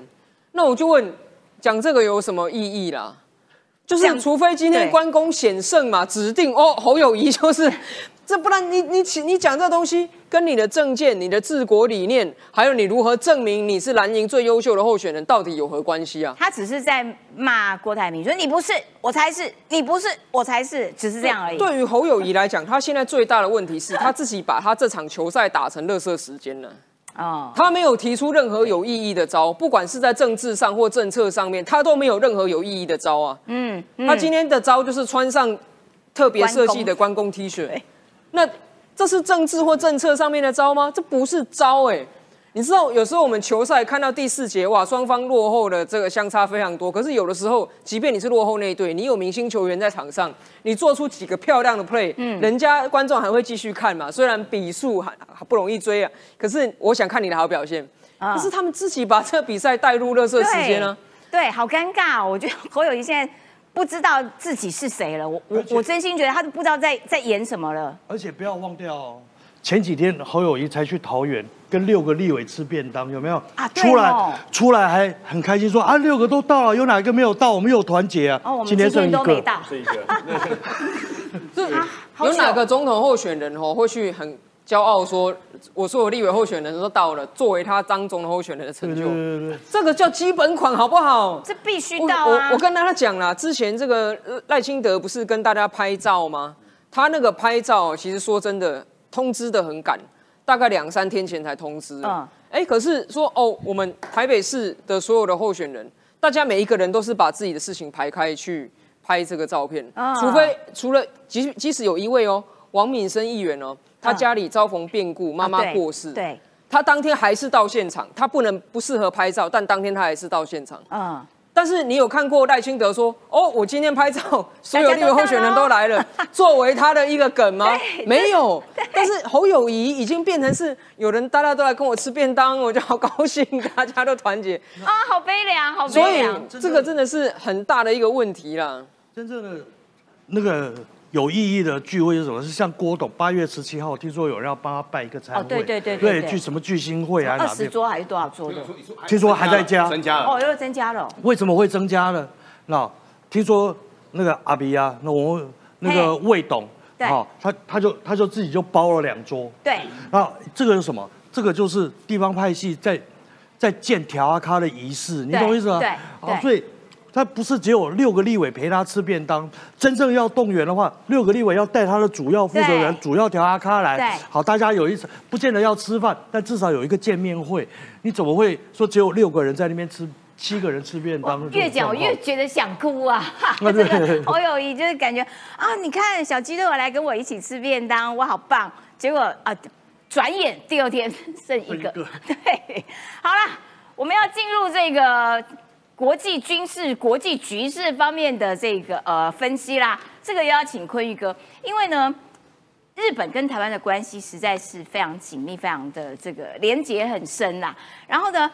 那我就问，讲这个有什么意义啦？就是除非今天对关公显圣嘛，指定哦侯友谊 <laughs> 就是，这不然你你你讲这东西跟你的政见、你的治国理念，还有你如何证明你是蓝营最优秀的候选人，到底有何关系啊？他只是在骂郭台铭，说你不是，我才是；你不是，我才是，只是这样而已。对于侯友谊来讲，他现在最大的问题是他自己把他这场球赛打成垃圾时间了。哦，他没有提出任何有意义的招，不管是在政治上或政策上面，他都没有任何有意义的招啊。嗯，嗯。他今天的招就是穿上特别设计的关公 T 恤，那这是政治或政策上面的招吗？这不是招哎、你知道有时候我们球赛看到第四节哇，双方落后的这个相差非常多，可是有的时候，即便你是落后那一队，你有明星球员在场上，你做出几个漂亮的 play，嗯，人家观众还会继续看嘛。虽然比数还还不容易追啊，可是我想看你的好表现。啊可是他们自己把这个比赛带入热射时间呢、对，对，好尴尬、哦。我觉得侯友谊现在不知道自己是谁了。我我我真心觉得他都不知道在在演什么了。而且不要忘掉哦，前几天侯友谊才去桃园跟六个立委吃便当，有没有？啊对出来哦出来还很开心说啊，六个都到了，有哪一个没有到？我们有团结啊。哦，我们今天剩一个都没到。是一个。<laughs> 这有哪糗个总统候选人哦会去很骄傲说，我说我立委候选人都到了，作为他当总统候选人的成就对对，对对对，这个叫基本款好不好？这必须到啊！我我跟大家讲啦，之前这个呃赖清德不是跟大家拍照吗？他那个拍照其实说真的，通知的很赶，大概两三天前才通知。嗯。嗯，哎，可是说哦，我们台北市的所有的候选人，大家每一个人都是把自己的事情排开去拍这个照片，啊。除非除了即即使有一位哦，王敏生议员哦，他嗯家里遭逢变故，妈妈过世，对，他当天还是到现场，他不能不适合拍照，但当天他还是到现场。嗯，但是你有看过赖清德说，哦，我今天拍照，<laughs> 所有立委候选人都来了，<laughs> 作为他的一个梗吗？没有。但是侯友谊已经变成是有人大家都来跟我吃便当，我就好高兴，大家都团结，啊，好悲凉，好所以悲凉。这个真的是很大的一个问题啦。真正的那个有意义的聚会是什么？是像郭董八月十七号，听说有人要帮他办一个餐会，哦对对对对对，对聚什么聚星会啊二？十桌还是多少桌的？听说还在加增加了。哦，又增加了。为什么会增加呢？那听说那个阿比啊，那我那个魏董，对哦，他他就他就自己就包了两桌。对，那这个是什么？这个就是地方派系在在建条阿卡的仪式，你懂我意思吗？对好，对所以他不是只有六个立委陪他吃便当，真正要动员的话，六个立委要带他的主要负责人、主要调阿卡来，好，大家有一次不见得要吃饭，但至少有一个见面会。你怎么会说只有六个人在那边吃，七个人吃便当？越讲我越觉得想哭啊！<laughs> 这个侯友谊就是感觉啊，你看小鸡都有来跟我一起吃便当，我好棒。结果啊，转眼第二天剩一个剩一个。<laughs> 对，好了，我们要进入这个国际军事、国际局势方面的这个呃分析啦。这个也要请坤玉哥，因为呢。日本跟台湾的关系实在是非常紧密，非常的这个连结很深啦。然后呢，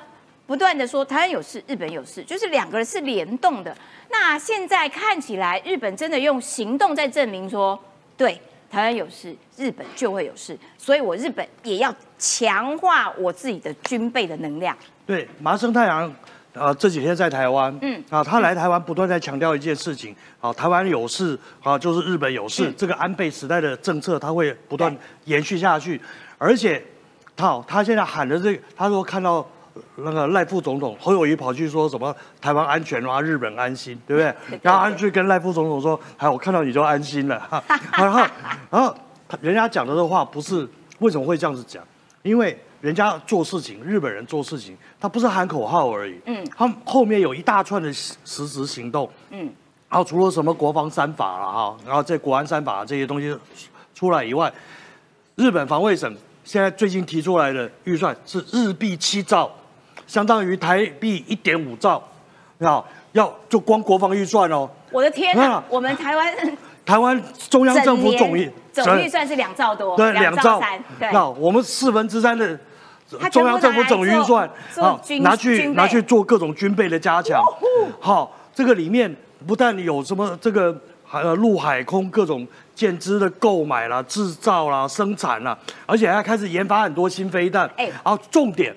不断的说台湾有事，日本有事，就是两个人是联动的。那现在看起来，日本真的用行动在证明说，对台湾有事，日本就会有事，所以我日本也要强化我自己的军备的能量。对，麻生太郎，呃，这几天在台湾，嗯嗯，啊，他来台湾不断在强调一件事情，啊，台湾有事，啊，就是日本有事，嗯这个安倍时代的政策他会不断延续下去，而且，他他现在喊的这个，他说看到。那个赖副总统侯友谊跑去说什么台湾安全啊，日本安心，对不对？<laughs> 然后他去跟赖副总统说，哎，我看到你就安心了。哈 <laughs> 然后，然后他人家讲的这话不是为什么会这样子讲？因为人家做事情，日本人做事情，他不是喊口号而已，嗯。嗯，他后面有一大串的实实质行动，嗯。嗯，然后除了什么国防三法了哈，然后这国安三法这些东西出来以外，日本防卫省现在最近提出来的预算是日币七兆，相当于台币一点五兆，要要就光国防预算哦，我的天哪啊！我们台湾台湾中央政府总预年总预算是两兆多，对，两兆三，对，那我们四分之三的中央政府总预算拿来做做军拿去拿去做各种军备的加强。好，这个里面不但有什么这个呃陆海空各种舰只的购买啦、制造啦、生产啦，而且还开始研发很多新飞弹。哎然后重点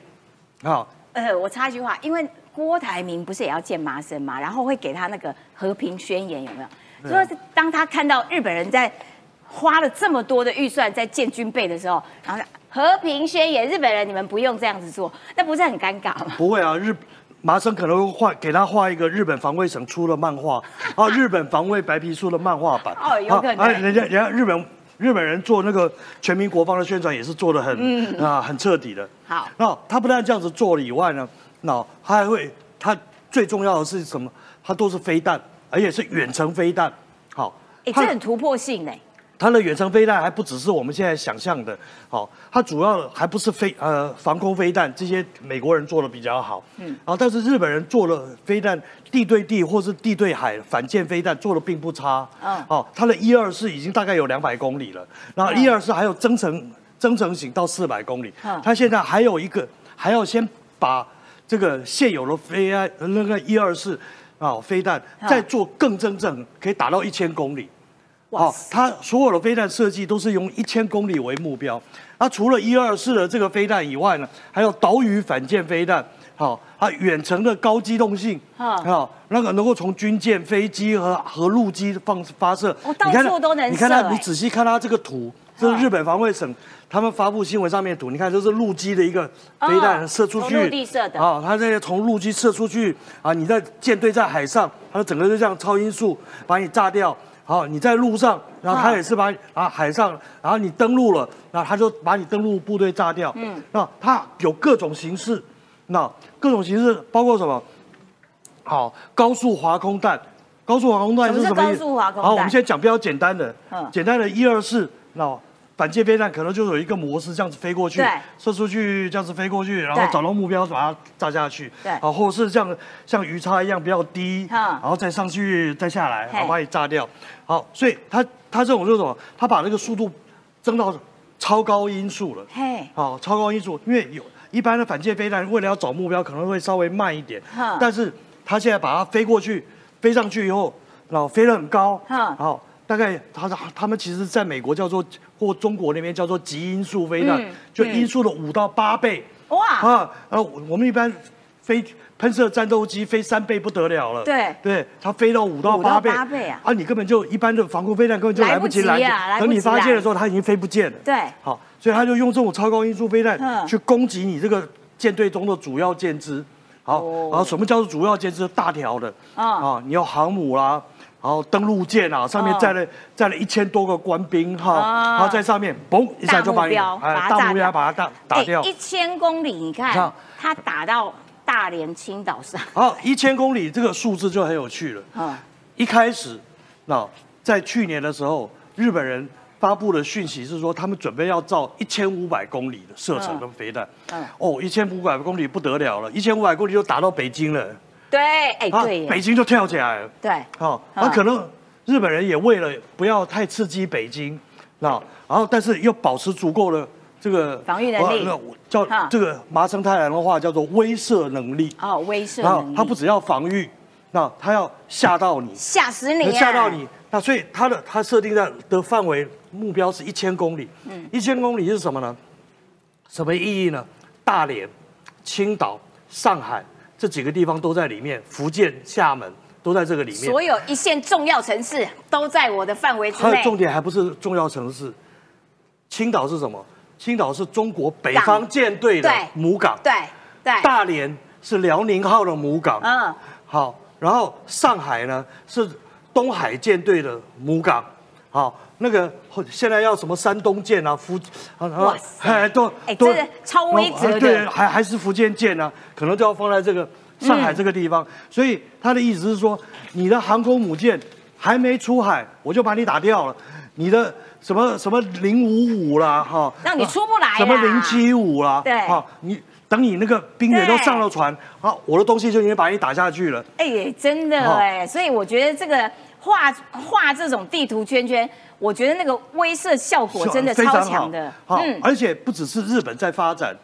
啊，呃，我插一句话，因为郭台铭不是也要见麻生嘛，然后会给他那个和平宣言，有没有？所以当他看到日本人在花了这么多的预算在建军备的时候，然后和平宣言，日本人你们不用这样子做，那不是很尴尬吗？不会啊，日麻生可能会画给他画一个日本防卫省出的漫画 <laughs> 啊，日本防卫白皮书的漫画版。哦有可能啊，人家人家日本日本人做那个全民国防的宣传也是做的很、啊很彻底的。嗯好，那他不但这样子做了以外呢，那他还会他最重要的是什么？他都是飞弹，而且是远程飞弹。好，哎，他这很突破性呢。它的远程飞弹还不只是我们现在想象的，好，它主要还不是飞呃防空飞弹，这些美国人做的比较好，嗯，然后但是日本人做了飞弹地对地或是地对海反舰飞弹做的并不差，嗯。嗯，好，它的一二四已经大概有两百公里了，然后一二四还有增程增程型到四百公里嗯，它现在还有一个还要先把这个现有的飞弹那个一二四啊飞弹嗯再做更真正，可以打到一千公里。哦哇塞，它所有的飞弹设计都是用一千公里为目标。那除了一二四的这个飞弹以外呢，还有岛屿反舰飞弹，好、它远程的高机动性，嗯好、那个能够从军舰、飞机和和陆基放发射。哦到处都能你看它，你仔细看它这个图，这是日本防卫省他们发布新闻上面图，你看这是陆基的一个飞弹哦射出去，从陆地射的啊，它这个从陆基射出去啊，你在舰队在海上，它整个就这样超音速把你炸掉。好，你在路上，然后他也是把你啊海上，然后你登陆了，然后他就把你登陆部队炸掉。嗯，那他有各种形式，那各种形式包括什么？好，高速滑空弹，高速滑空弹是是什么意思？高速滑空弹好，我们先讲比较简单的，嗯简单的一二四，那反舰飞弹可能就有一个模式这样子飞过去，射出去这样子飞过去，然后找到目标把它炸下去，对。啊，或者是像像鱼叉一样比较低，嗯。然后再上去再下来，嘿。然后把你炸掉。好，所以它它这种就是什么？它把那个速度增到超高音速了。嘿，好，超高音速，因为有一般的反舰飞弹为了要找目标可能会稍微慢一点哼，但是它现在把它飞过去，飞上去以后，然后飞得很高，哼。好，大概它他们其实在美国叫做或中国那边叫做极音速飞弹嗯，就嗯音速的五到八倍。哇，啊，呃，我们一般飞喷射战斗机飞三倍不得了了，对。对，它飞到五到八倍，八倍啊。啊，你根本就一般的防空飞弹根本就来不及来等你发现的时候，它已经飞不见了，对。好，所以他就用这种超高音速飞弹嗯。去攻击你这个舰队中的主要舰只。好，哦。然后什么叫做主要舰只？大条的。啊啊，你要航母啦，然后登陆舰啊，上面哦。载了载了一千多个官兵哈，啊然后在上面嘣一下就把你大目标把它哎炸掉。把它打打掉。哎。一千公里，你看看。它打到大连青岛上，<laughs> 好，一千公里这个数字就很有趣了。嗯，一开始，那在去年的时候，日本人发布的讯息是说，他们准备要造一千五百公里的射程的飞弹。嗯哦，一千五百公里不得了了，一千五百公里就打到北京了，对，哎，啊对耶，北京就跳起来了。对，好，嗯那可能日本人也为了不要太刺激北京，那然后但是又保持足够的这个防御能力呃叫嗯这个麻生太郎的话叫做威慑能力。哦，威慑然后能力，他不只要防御，那他要吓到你，吓死你啊，吓到你。那所以他的他设定在的范围目标是一千公里。嗯一千公里是什么呢？什么意义呢？大连、青岛、上海这几个地方都在里面，福建、厦门都在这个里面。所有一线重要城市都在我的范围之内。它的重点还不是重要城市。青岛是什么？青岛是中国北方舰队的母港。对对，大连是辽宁号的母港。嗯，好，然后上海呢是东海舰队的母港。好，那个现在要什么山东舰啊，福啊，哇塞哎都哎都这个超威对，还还是福建舰啊，可能就要放在这个上海这个地方。嗯所以他的意思是说，你的航空母舰还没出海，我就把你打掉了。你的什么什么零五五啦，哈，让你出不来啦什么零七五啦，对哈，你等你那个兵员都上了船，啊，我的东西就已经把你打下去了。哎，真的好哎，所以我觉得这个画画这种地图圈圈，我觉得那个威慑效果真的超强的。好，嗯，而且不只是日本在发展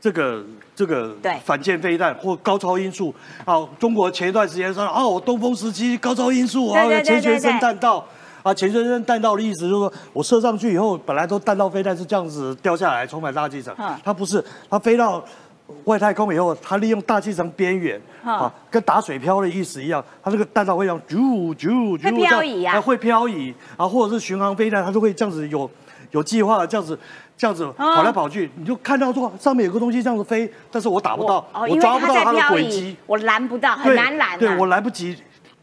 这个这个对反舰飞弹或高超音速，好，中国前一段时间说哦，东风时期高超音速啊前学对对生弹道。啊，前学生弹道的意思就是说，我射上去以后，本来都弹道飞弹是这样子掉下来，充满大气层嗯。它不是，它飞到外太空以后，它利用大气层边缘嗯啊，跟打水漂的意思一样，它这个弹道会 <laughs> 这样啾啾啾会漂移啊这样会漂移啊，或者是巡航飞弹，它就会这样子有有计划的这样子这样子哦跑来跑去，你就看到说上面有个东西这样子飞，但是我打不到，哦，我抓不到它的轨迹，，我拦不到，很对难拦啊。对我来不及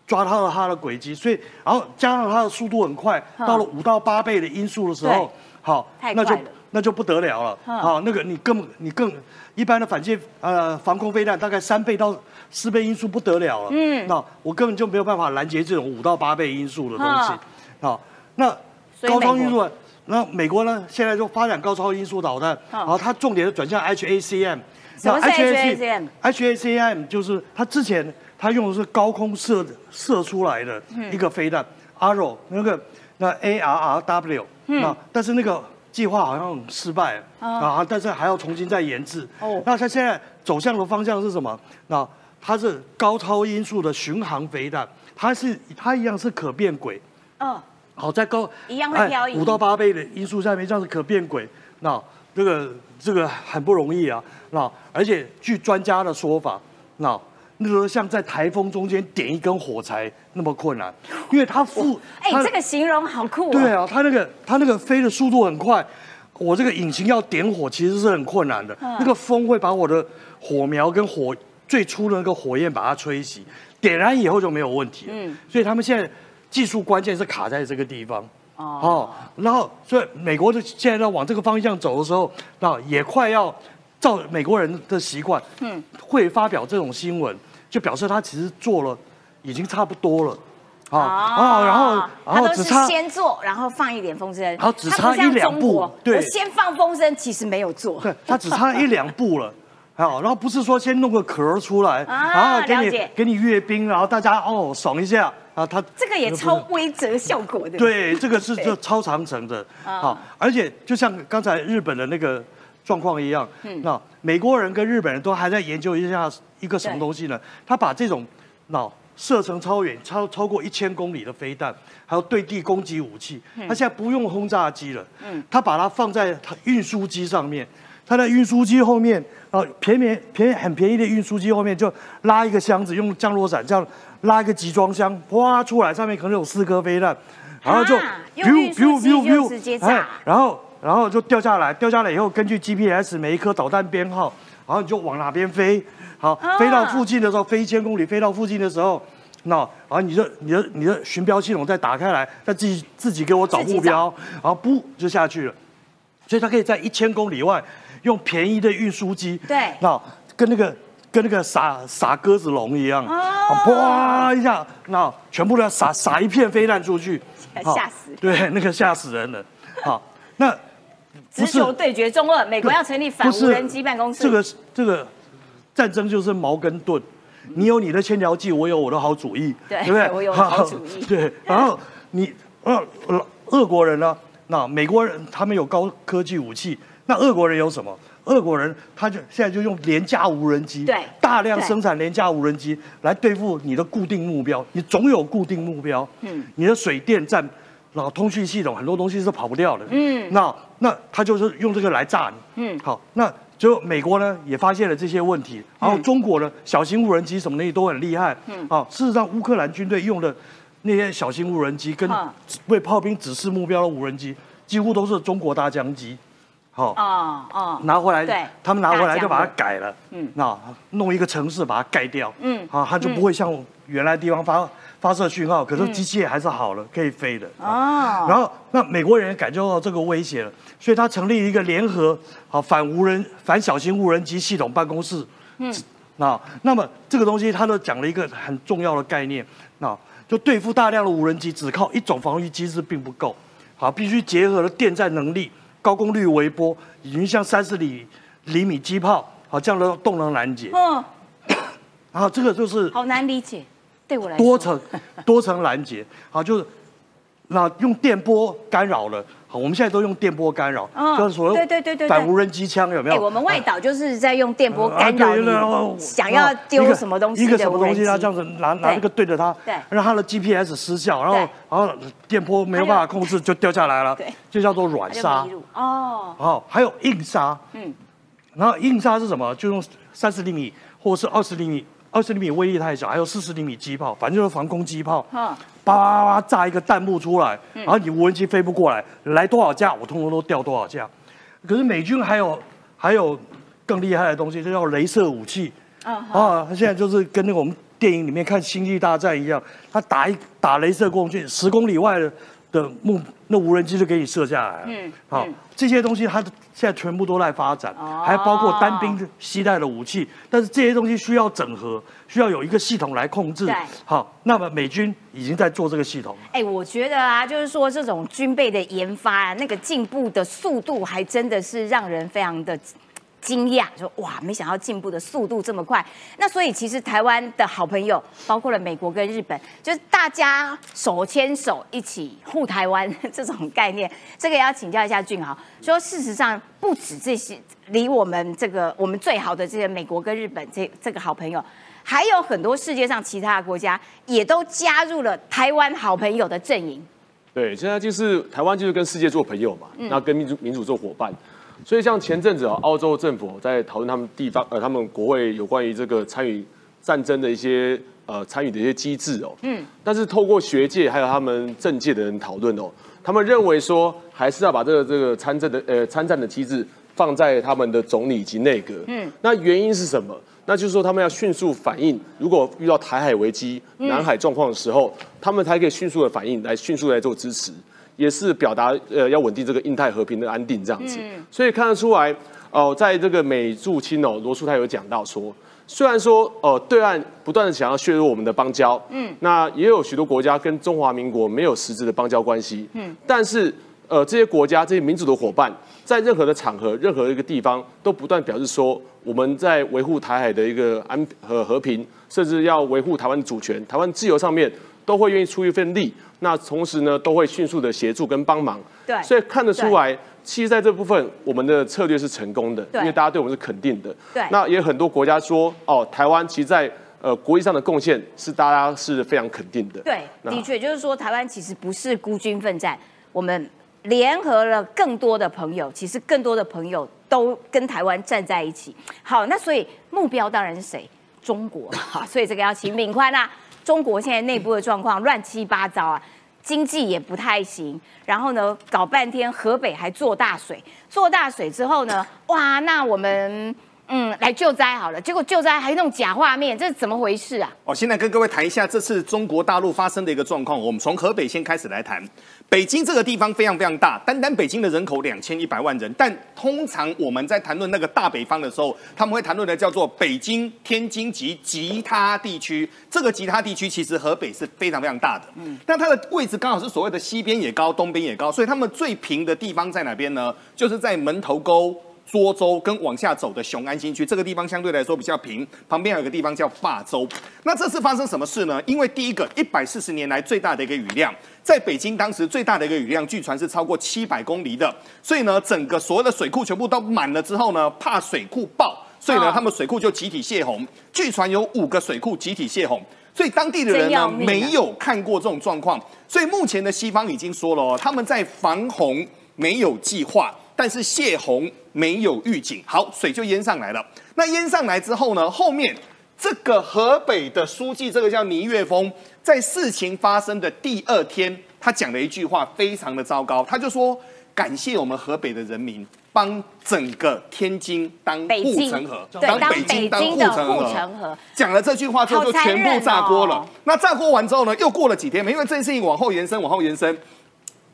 抓到了它的轨迹，所以然后加上它的速度很快，嗯到了五到八倍的音速的时候，好那就那就不得了了。啊，那个你更你更一般的反舰呃防空飞弹大概三倍到四倍音速不得了了。嗯那我根本就没有办法拦截这种五到八倍音速的东西嗯。好，那高超音速。那美国呢？现在就发展高超音速导弹，嗯然后它重点是转向 HACM。什么是那 HACM HACM 就是它之前它用的是高空射射出来的嗯一个飞弹、Arrow 那个那 ARRW，那、嗯但是那个计划好像失败了、啊，但是还要重新再研制。哦那它现在走向的方向是什么？那它是高超音速的巡航飞弹，它是它一样是可变轨。嗯，好，在高一样会漂移五到八倍的音速下面，这样是可变轨。那这个这个很不容易啊。那而且据专家的说法，那那个像在台风中间点一根火柴那么困难，因为它负哎，它这个形容好酷对哦。啊，它那个它那个飞的速度很快，我这个引擎要点火其实是很困难的，嗯。那个风会把我的火苗跟火最初的那个火焰把它吹熄，点燃以后就没有问题了。嗯。所以他们现在技术关键是卡在这个地方。哦。哦，然后所以美国的现在要往这个方向走的时候，那也快要照美国人的习惯，嗯，会发表这种新闻，就表示他其实做了已经差不多了。啊啊，然后他都是后只差先做，然后放一点风声，然后只差一两步对我先放风声，其实没有做。对，他只差一两步了。<laughs> 好，然后不是说先弄个壳出来，啊然后给你了解给你阅兵，然后大家哦爽一下啊，他这个也超规则效果的。对，这个是 <laughs> 对这超长程的，啊好，而且就像刚才日本的那个状况一样，嗯。那美国人跟日本人都还在研究一下一个什么对东西呢？他把这种那射程超远、超超过一千公里的飞弹，还有对地攻击武器，他现在不用轰炸机了，嗯。他把它放在他运输机上面，他在运输机后面，啊，便宜便宜很便宜的运输机后面就拉一个箱子，用降落伞这样拉一个集装箱，哗出来，上面可能有四颗飞弹，然后就啊用运输机就直接炸。哎然后然后就掉下来，掉下来以后，根据 GPS 每一颗导弹编号，然后你就往哪边飞，好，啊飞到附近的时候，飞一千公里，飞到附近的时候，那然后你的你的你的寻标系统再打开来，再自己自己给我找目标，然后不就下去了，所以它可以在一千公里外用便宜的运输机，对。那跟那个跟那个撒撒鸽子笼一样，哦。啊砰一下，那全部都要撒撒一片飞弹出去，吓死。对，那个吓死人了，好，那直球对决中二，美国要成立反无人机办公室。这个这个战争就是矛跟盾，你有你的千条计，我有我的好主意，对不对？我有好主意 <laughs> 对，然后你呃呃俄国人呢？那美国人他们有高科技武器，那俄国人有什么？俄国人他就现在就用廉价无人机，对大量生产廉价无人机来对付你的固定目标，你总有固定目标，嗯，你的水电站。然后通讯系统很多东西是跑不掉的，嗯，那那他就是用这个来炸你，嗯，好，那就美国呢也发现了这些问题，然后中国呢小型无人机什么东西都很厉害，嗯，好，事实上乌克兰军队用的那些小型无人机跟嗯为炮兵指示目标的无人机，几乎都是中国大疆机，好，哦哦，拿回来，对。他们拿回来就把它改了，嗯，那弄一个城市把它盖掉，嗯。嗯，啊，它就不会像原来地方发发射讯号，可是机器还是好了，可以飞的，啊。哦，然后那美国人也感觉到这个威胁了，所以他成立一个联合好反无人反小型无人机系统办公室。嗯，那那么这个东西他都讲了一个很重要的概念，那就对付大量的无人机，只靠一种防御机制并不够，好，必须结合了电站能力、高功率微波，以及像三十厘厘米机炮，好这样的动能拦截。嗯，<coughs> 然后这个就是好难理解，对我来说。多层多层拦截，好，就是那用电波干扰了。好，我们现在都用电波干扰，嗯就是所谓对对对对对。反无人机枪有没哎，有？我们外岛就是在用电波啊干扰想要丢什么东西一个的无人机什么东西，他这样子拿拿那个对。着它，对。让它的 GPS 失效，然后然后电波没有办法控制就掉下来了对，就叫做软它就杀迷。路。哦，好，还有硬杀，嗯。嗯，然后硬杀是什么？就用三十厘米或者是二十厘米，二十厘米威力太小，还有四十厘米机炮，反正就是防空机炮，哼，叭叭叭叭炸一个弹幕出来，然后你无人机飞不过来，来多少架我通通都掉多少架。可是美军还有还有更厉害的东西，就叫镭射武器嗯啊，他现在就是跟那个我们电影里面看《星际大战》一样，他打一打镭射过去，十公里外的的目那无人机就给你射下来了。嗯嗯，好嗯，这些东西它现在全部都在发展，哦还包括单兵携带的武器，但是这些东西需要整合，需要有一个系统来控制对。好，那么美军已经在做这个系统。哎，我觉得啊，就是说这种军备的研发啊，那个进步的速度还真的是让人非常的惊讶，说哇，没想到进步的速度这么快。那所以其实台湾的好朋友，包括了美国跟日本，就是大家手牵手一起护台湾这种概念，这个也要请教一下俊豪。说事实上不止这些，离我们这个我们最好的这些美国跟日本这这个好朋友。还有很多世界上其他的国家也都加入了台湾好朋友的阵营。对，现在就是台湾就是跟世界做朋友嘛，嗯那跟民主民主做伙伴。所以像前阵子啊，澳洲政府在讨论他们地方呃，他们国会有关于这个参与战争的一些呃参与的一些机制哦。嗯。但是透过学界还有他们政界的人讨论哦，他们认为说还是要把这个这个参政的呃参战的机制放在他们的总理及内阁。嗯。那原因是什么？那就是说，他们要迅速反应，如果遇到台海危机、南海状况的时候，他们才可以迅速的反应，来迅速来做支持，也是表达呃要稳定这个印太和平的安定这样子。所以看得出来，哦、在这个美驻青哦，罗素他有讲到说，虽然说呃对岸不断的想要削弱我们的邦交，嗯，那也有许多国家跟中华民国没有实质的邦交关系，嗯，但是呃这些国家这些民主的伙伴，在任何的场合、任何一个地方，都不断表示说，我们在维护台海的一个安和和平，甚至要维护台湾的主权、台湾自由上面，都会愿意出一份力。那同时呢，都会迅速的协助跟帮忙。对所以看得出来，其实在这部分，我们的策略是成功的，因为大家对我们是肯定的。对那也有很多国家说，哦，台湾其实在呃国际上的贡献是大家是非常肯定的。对，的确就是说，台湾其实不是孤军奋战，我们联合了更多的朋友，其实更多的朋友都跟台湾站在一起。好，那所以目标当然是谁？中国哈，所以这个要请敏宽啦。中国现在内部的状况乱七八糟啊，经济也不太行，然后呢，搞半天河北还做大水，做大水之后呢，哇，那我们嗯，来救灾好了，结果救灾还弄假画面，这是怎么回事啊？哦，现在跟各位谈一下这次中国大陆发生的一个状况。我们从河北先开始来谈。北京这个地方非常非常大，单单北京的人口两千一百万人。但通常我们在谈论那个大北方的时候，他们会谈论的叫做北京、天津及其他地区。这个其他地区其实河北是非常非常大的。嗯，那它的位置刚好是所谓的西边也高，东边也高，所以他们最平的地方在哪边呢？就是在门头沟。涿州跟往下走的雄安新区，这个地方相对来说比较平，旁边有个地方叫霸州。那这次发生什么事呢？因为第一个，一百四十年来最大的一个雨量，在北京当时最大的一个雨量，据传是超过七百公里的。所以呢，整个所有的水库全部都满了之后呢，怕水库爆，所以呢，他们水库就集体泄洪。据传有五个水库集体泄洪，所以当地的人呢没有看过这种状况。所以目前的西方已经说了哦，他们在防洪没有计划。但是泄洪没有预警，好，水就淹上来了。那淹上来之后呢？后面这个河北的书记，这个叫倪岳峰，在事情发生的第二天，他讲了一句话，非常的糟糕。他就说：“感谢我们河北的人民，帮整个天津当护城河，当北京当护城河。”讲了这句话之后，就全部炸锅了。那炸锅完之后呢？又过了几天，因为这件事情往后延伸，往后延伸。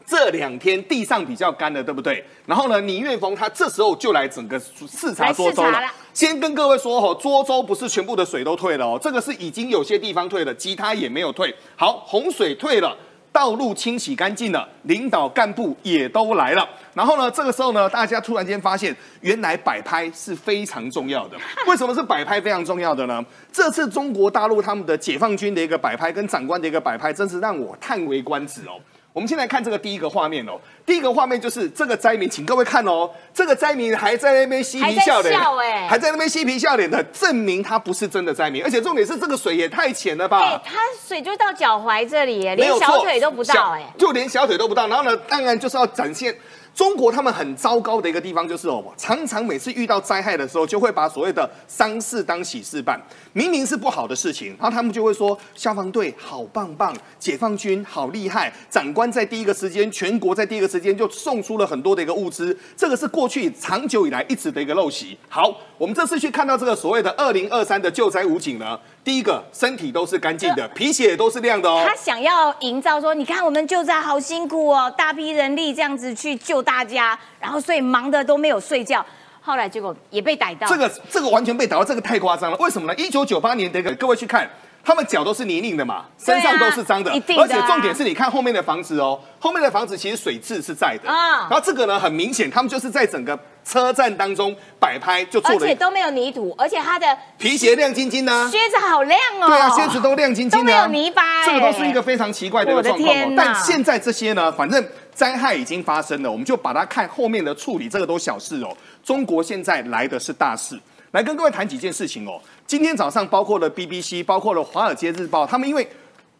这两天地上比较干了，对不对？然后呢，倪岳峰他这时候就来整个视察涿州了。先跟各位说哦，涿州不是全部的水都退了哦，这个是已经有些地方退了，其他也没有退。好，洪水退了，道路清洗干净了，领导干部也都来了。然后呢，这个时候呢，大家突然间发现，原来摆拍是非常重要的。<laughs> 为什么是摆拍非常重要的呢？这次中国大陆他们的解放军的一个摆拍跟长官的一个摆拍，真是让我叹为观止哦。我们先来看这个第一个画面哦，第一个画面就是这个灾民，请各位看哦，这个灾民还在那边嬉皮笑脸，还在那边嬉皮笑脸的，证明他不是真的灾民，而且重点是这个水也太浅了吧？哎，他水就到脚踝这里，连小腿都不到，哎，就连小腿都不到。然后呢，当然就是要展现。中国他们很糟糕的一个地方就是哦，常常每次遇到灾害的时候，就会把所谓的丧事当喜事办。明明是不好的事情，然后他们就会说消防队好棒棒，解放军好厉害，长官在第一个时间，全国在第一个时间就送出了很多的一个物资。这个是过去长久以来一直的一个陋习。好，我们这次去看到这个所谓的二零二三的救灾武警呢。第一个身体都是干净的，皮鞋也都是亮的哦。他想要营造说，你看我们救灾好辛苦哦，大批人力这样子去救大家，然后所以忙的都没有睡觉。后来结果也被逮到。这个这个完全被逮到，这个太夸张了。为什么呢？一九九八年的各位去看。他们脚都是泥泞的嘛，身上都是脏的，而且重点是你看后面的房子哦，后面的房子其实水渍是在的啊。然后这个呢，很明显，他们就是在整个车站当中摆拍，就做了，而且都没有泥土，而且他的皮鞋亮晶晶呢，靴子好亮哦。对啊，靴子都亮晶晶的，都没有泥巴，这个都是一个非常奇怪的一个状况哦。但现在这些呢，反正灾害已经发生了，我们就把它看后面的处理，这个都小事哦。中国现在来的是大事。来跟各位谈几件事情哦。今天早上，包括了 BBC，包括了《华尔街日报》，他们因为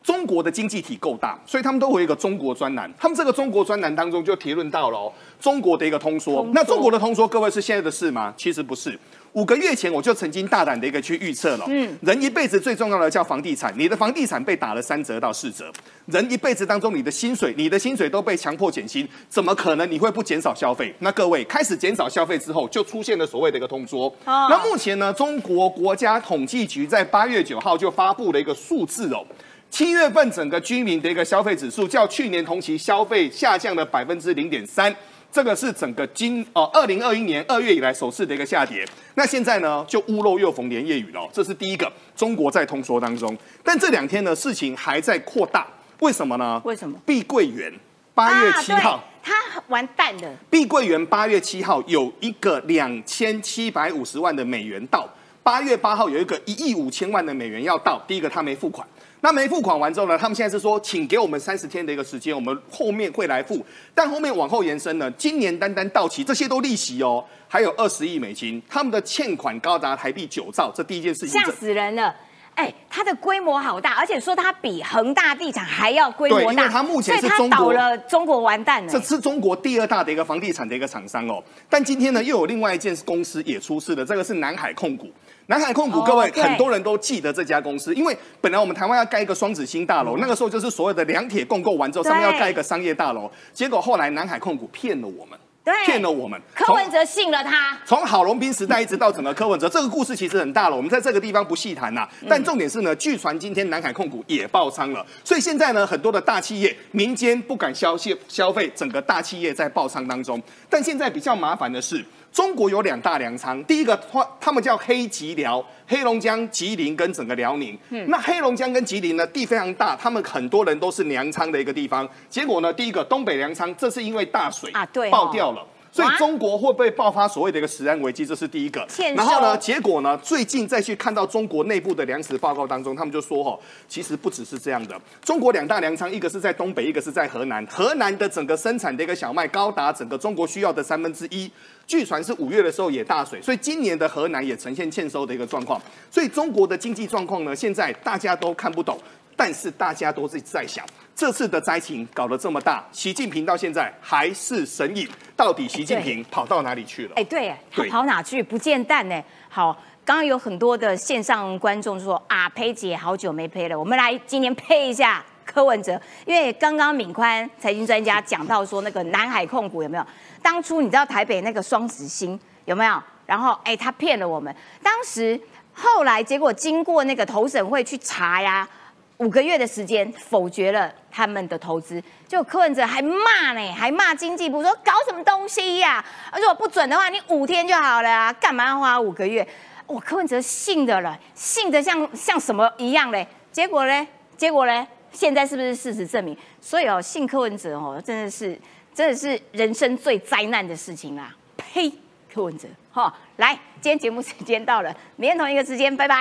中国的经济体够大，所以他们都有一个中国专栏。他们这个中国专栏当中就提论到了中国的一个通缩。那中国的通缩，各位是现在的事吗？其实不是。五个月前我就曾经大胆的一个去预测了，嗯，人一辈子最重要的叫房地产，你的房地产被打了三折到四折，人一辈子当中你的薪水，你的薪水都被强迫减薪，怎么可能你会不减少消费？那各位开始减少消费之后，就出现了所谓的一个通缩。那目前呢，中国国家统计局在八月九号就发布了一个数字哦，七月份整个居民的一个消费指数较去年同期消费下降了百分之零点三。这个是整个今哦，二零二一年二月以来首次的一个下跌。那现在呢，就屋漏又逢连夜雨了。这是第一个，中国在通缩当中。但这两天呢，事情还在扩大。为什么呢？为什么？碧桂园八月七号，他完蛋了。碧桂园八月七号有一个两千七百五十万的美元到，八月八号有一个一亿五千万的美元要到。第一个，他没付款。那没付款完之后呢？他们现在是说，请给我们三十天的一个时间，我们后面会来付。但后面往后延伸呢，今年单单到期，这些都利息哦，还有二十亿美金，他们的欠款高达台币九兆，这第一件事情吓死人了。哎，它的规模好大，而且说它比恒大地产还要规模大，因为它目前是中国了，中国完蛋了。这是中国第二大的一个房地产的一个厂商哦。但今天呢，又有另外一件公司也出事了，这个是南海控股。南海控股，各位很多人都记得这家公司，因为本来我们台湾要盖一个双子星大楼，那个时候就是所有的两铁共购完之后，上面要盖一个商业大楼，结果后来南海控股骗了我们，对骗了我们。柯文哲信了他，从郝龙斌时代一直到整个柯文哲，这个故事其实很大了，我们在这个地方不细谈呐。但重点是呢，据传今天南海控股也爆仓了，所以现在呢，很多的大企业民间不敢消费消费，整个大企业在爆仓当中。但现在比较麻烦的是。中国有两大粮仓，第一个他他们叫黑吉辽，黑龙江、吉林跟整个辽宁。嗯，那黑龙江跟吉林呢地非常大，他们很多人都是粮仓的一个地方。结果呢，第一个东北粮仓，这是因为大水啊，对，爆掉了。所以中国会不会爆发所谓的一个食安危机？这是第一个。然后呢，结果呢，最近再去看到中国内部的粮食报告当中，他们就说哈，其实不只是这样的。中国两大粮仓，一个是在东北，一个是在河南。河南的整个生产的一个小麦高达整个中国需要的三分之一。据传是五月的时候也大水，所以今年的河南也呈现欠收的一个状况。所以中国的经济状况呢，现在大家都看不懂，但是大家都是在想。这次的灾情搞得这么大，习近平到现在还是神隐，到底习近平跑到哪里去了？哎，对，他跑哪去？不见蛋呢？好，刚刚有很多的线上观众说啊，裴姐好久没呸了，我们来今天呸一下 <laughs> 柯文哲，因为刚刚敏宽财经专家讲到说那个南海控股有没有？当初你知道台北那个双子星有没有？然后哎，他骗了我们，当时后来结果经过那个投审会去查呀。五个月的时间否决了他们的投资，就柯文哲还骂呢，还骂经济部说搞什么东西呀？如果不准的话，你五天就好了啊，干嘛要花五个月？我柯文哲信的了，信的像像什么一样嘞？结果嘞？结果嘞？现在是不是事实证明？所以哦，信柯文哲哦，真的是真的是人生最灾难的事情啦！呸，柯文哲哈，来，今天节目时间到了，明天同一个时间，拜拜。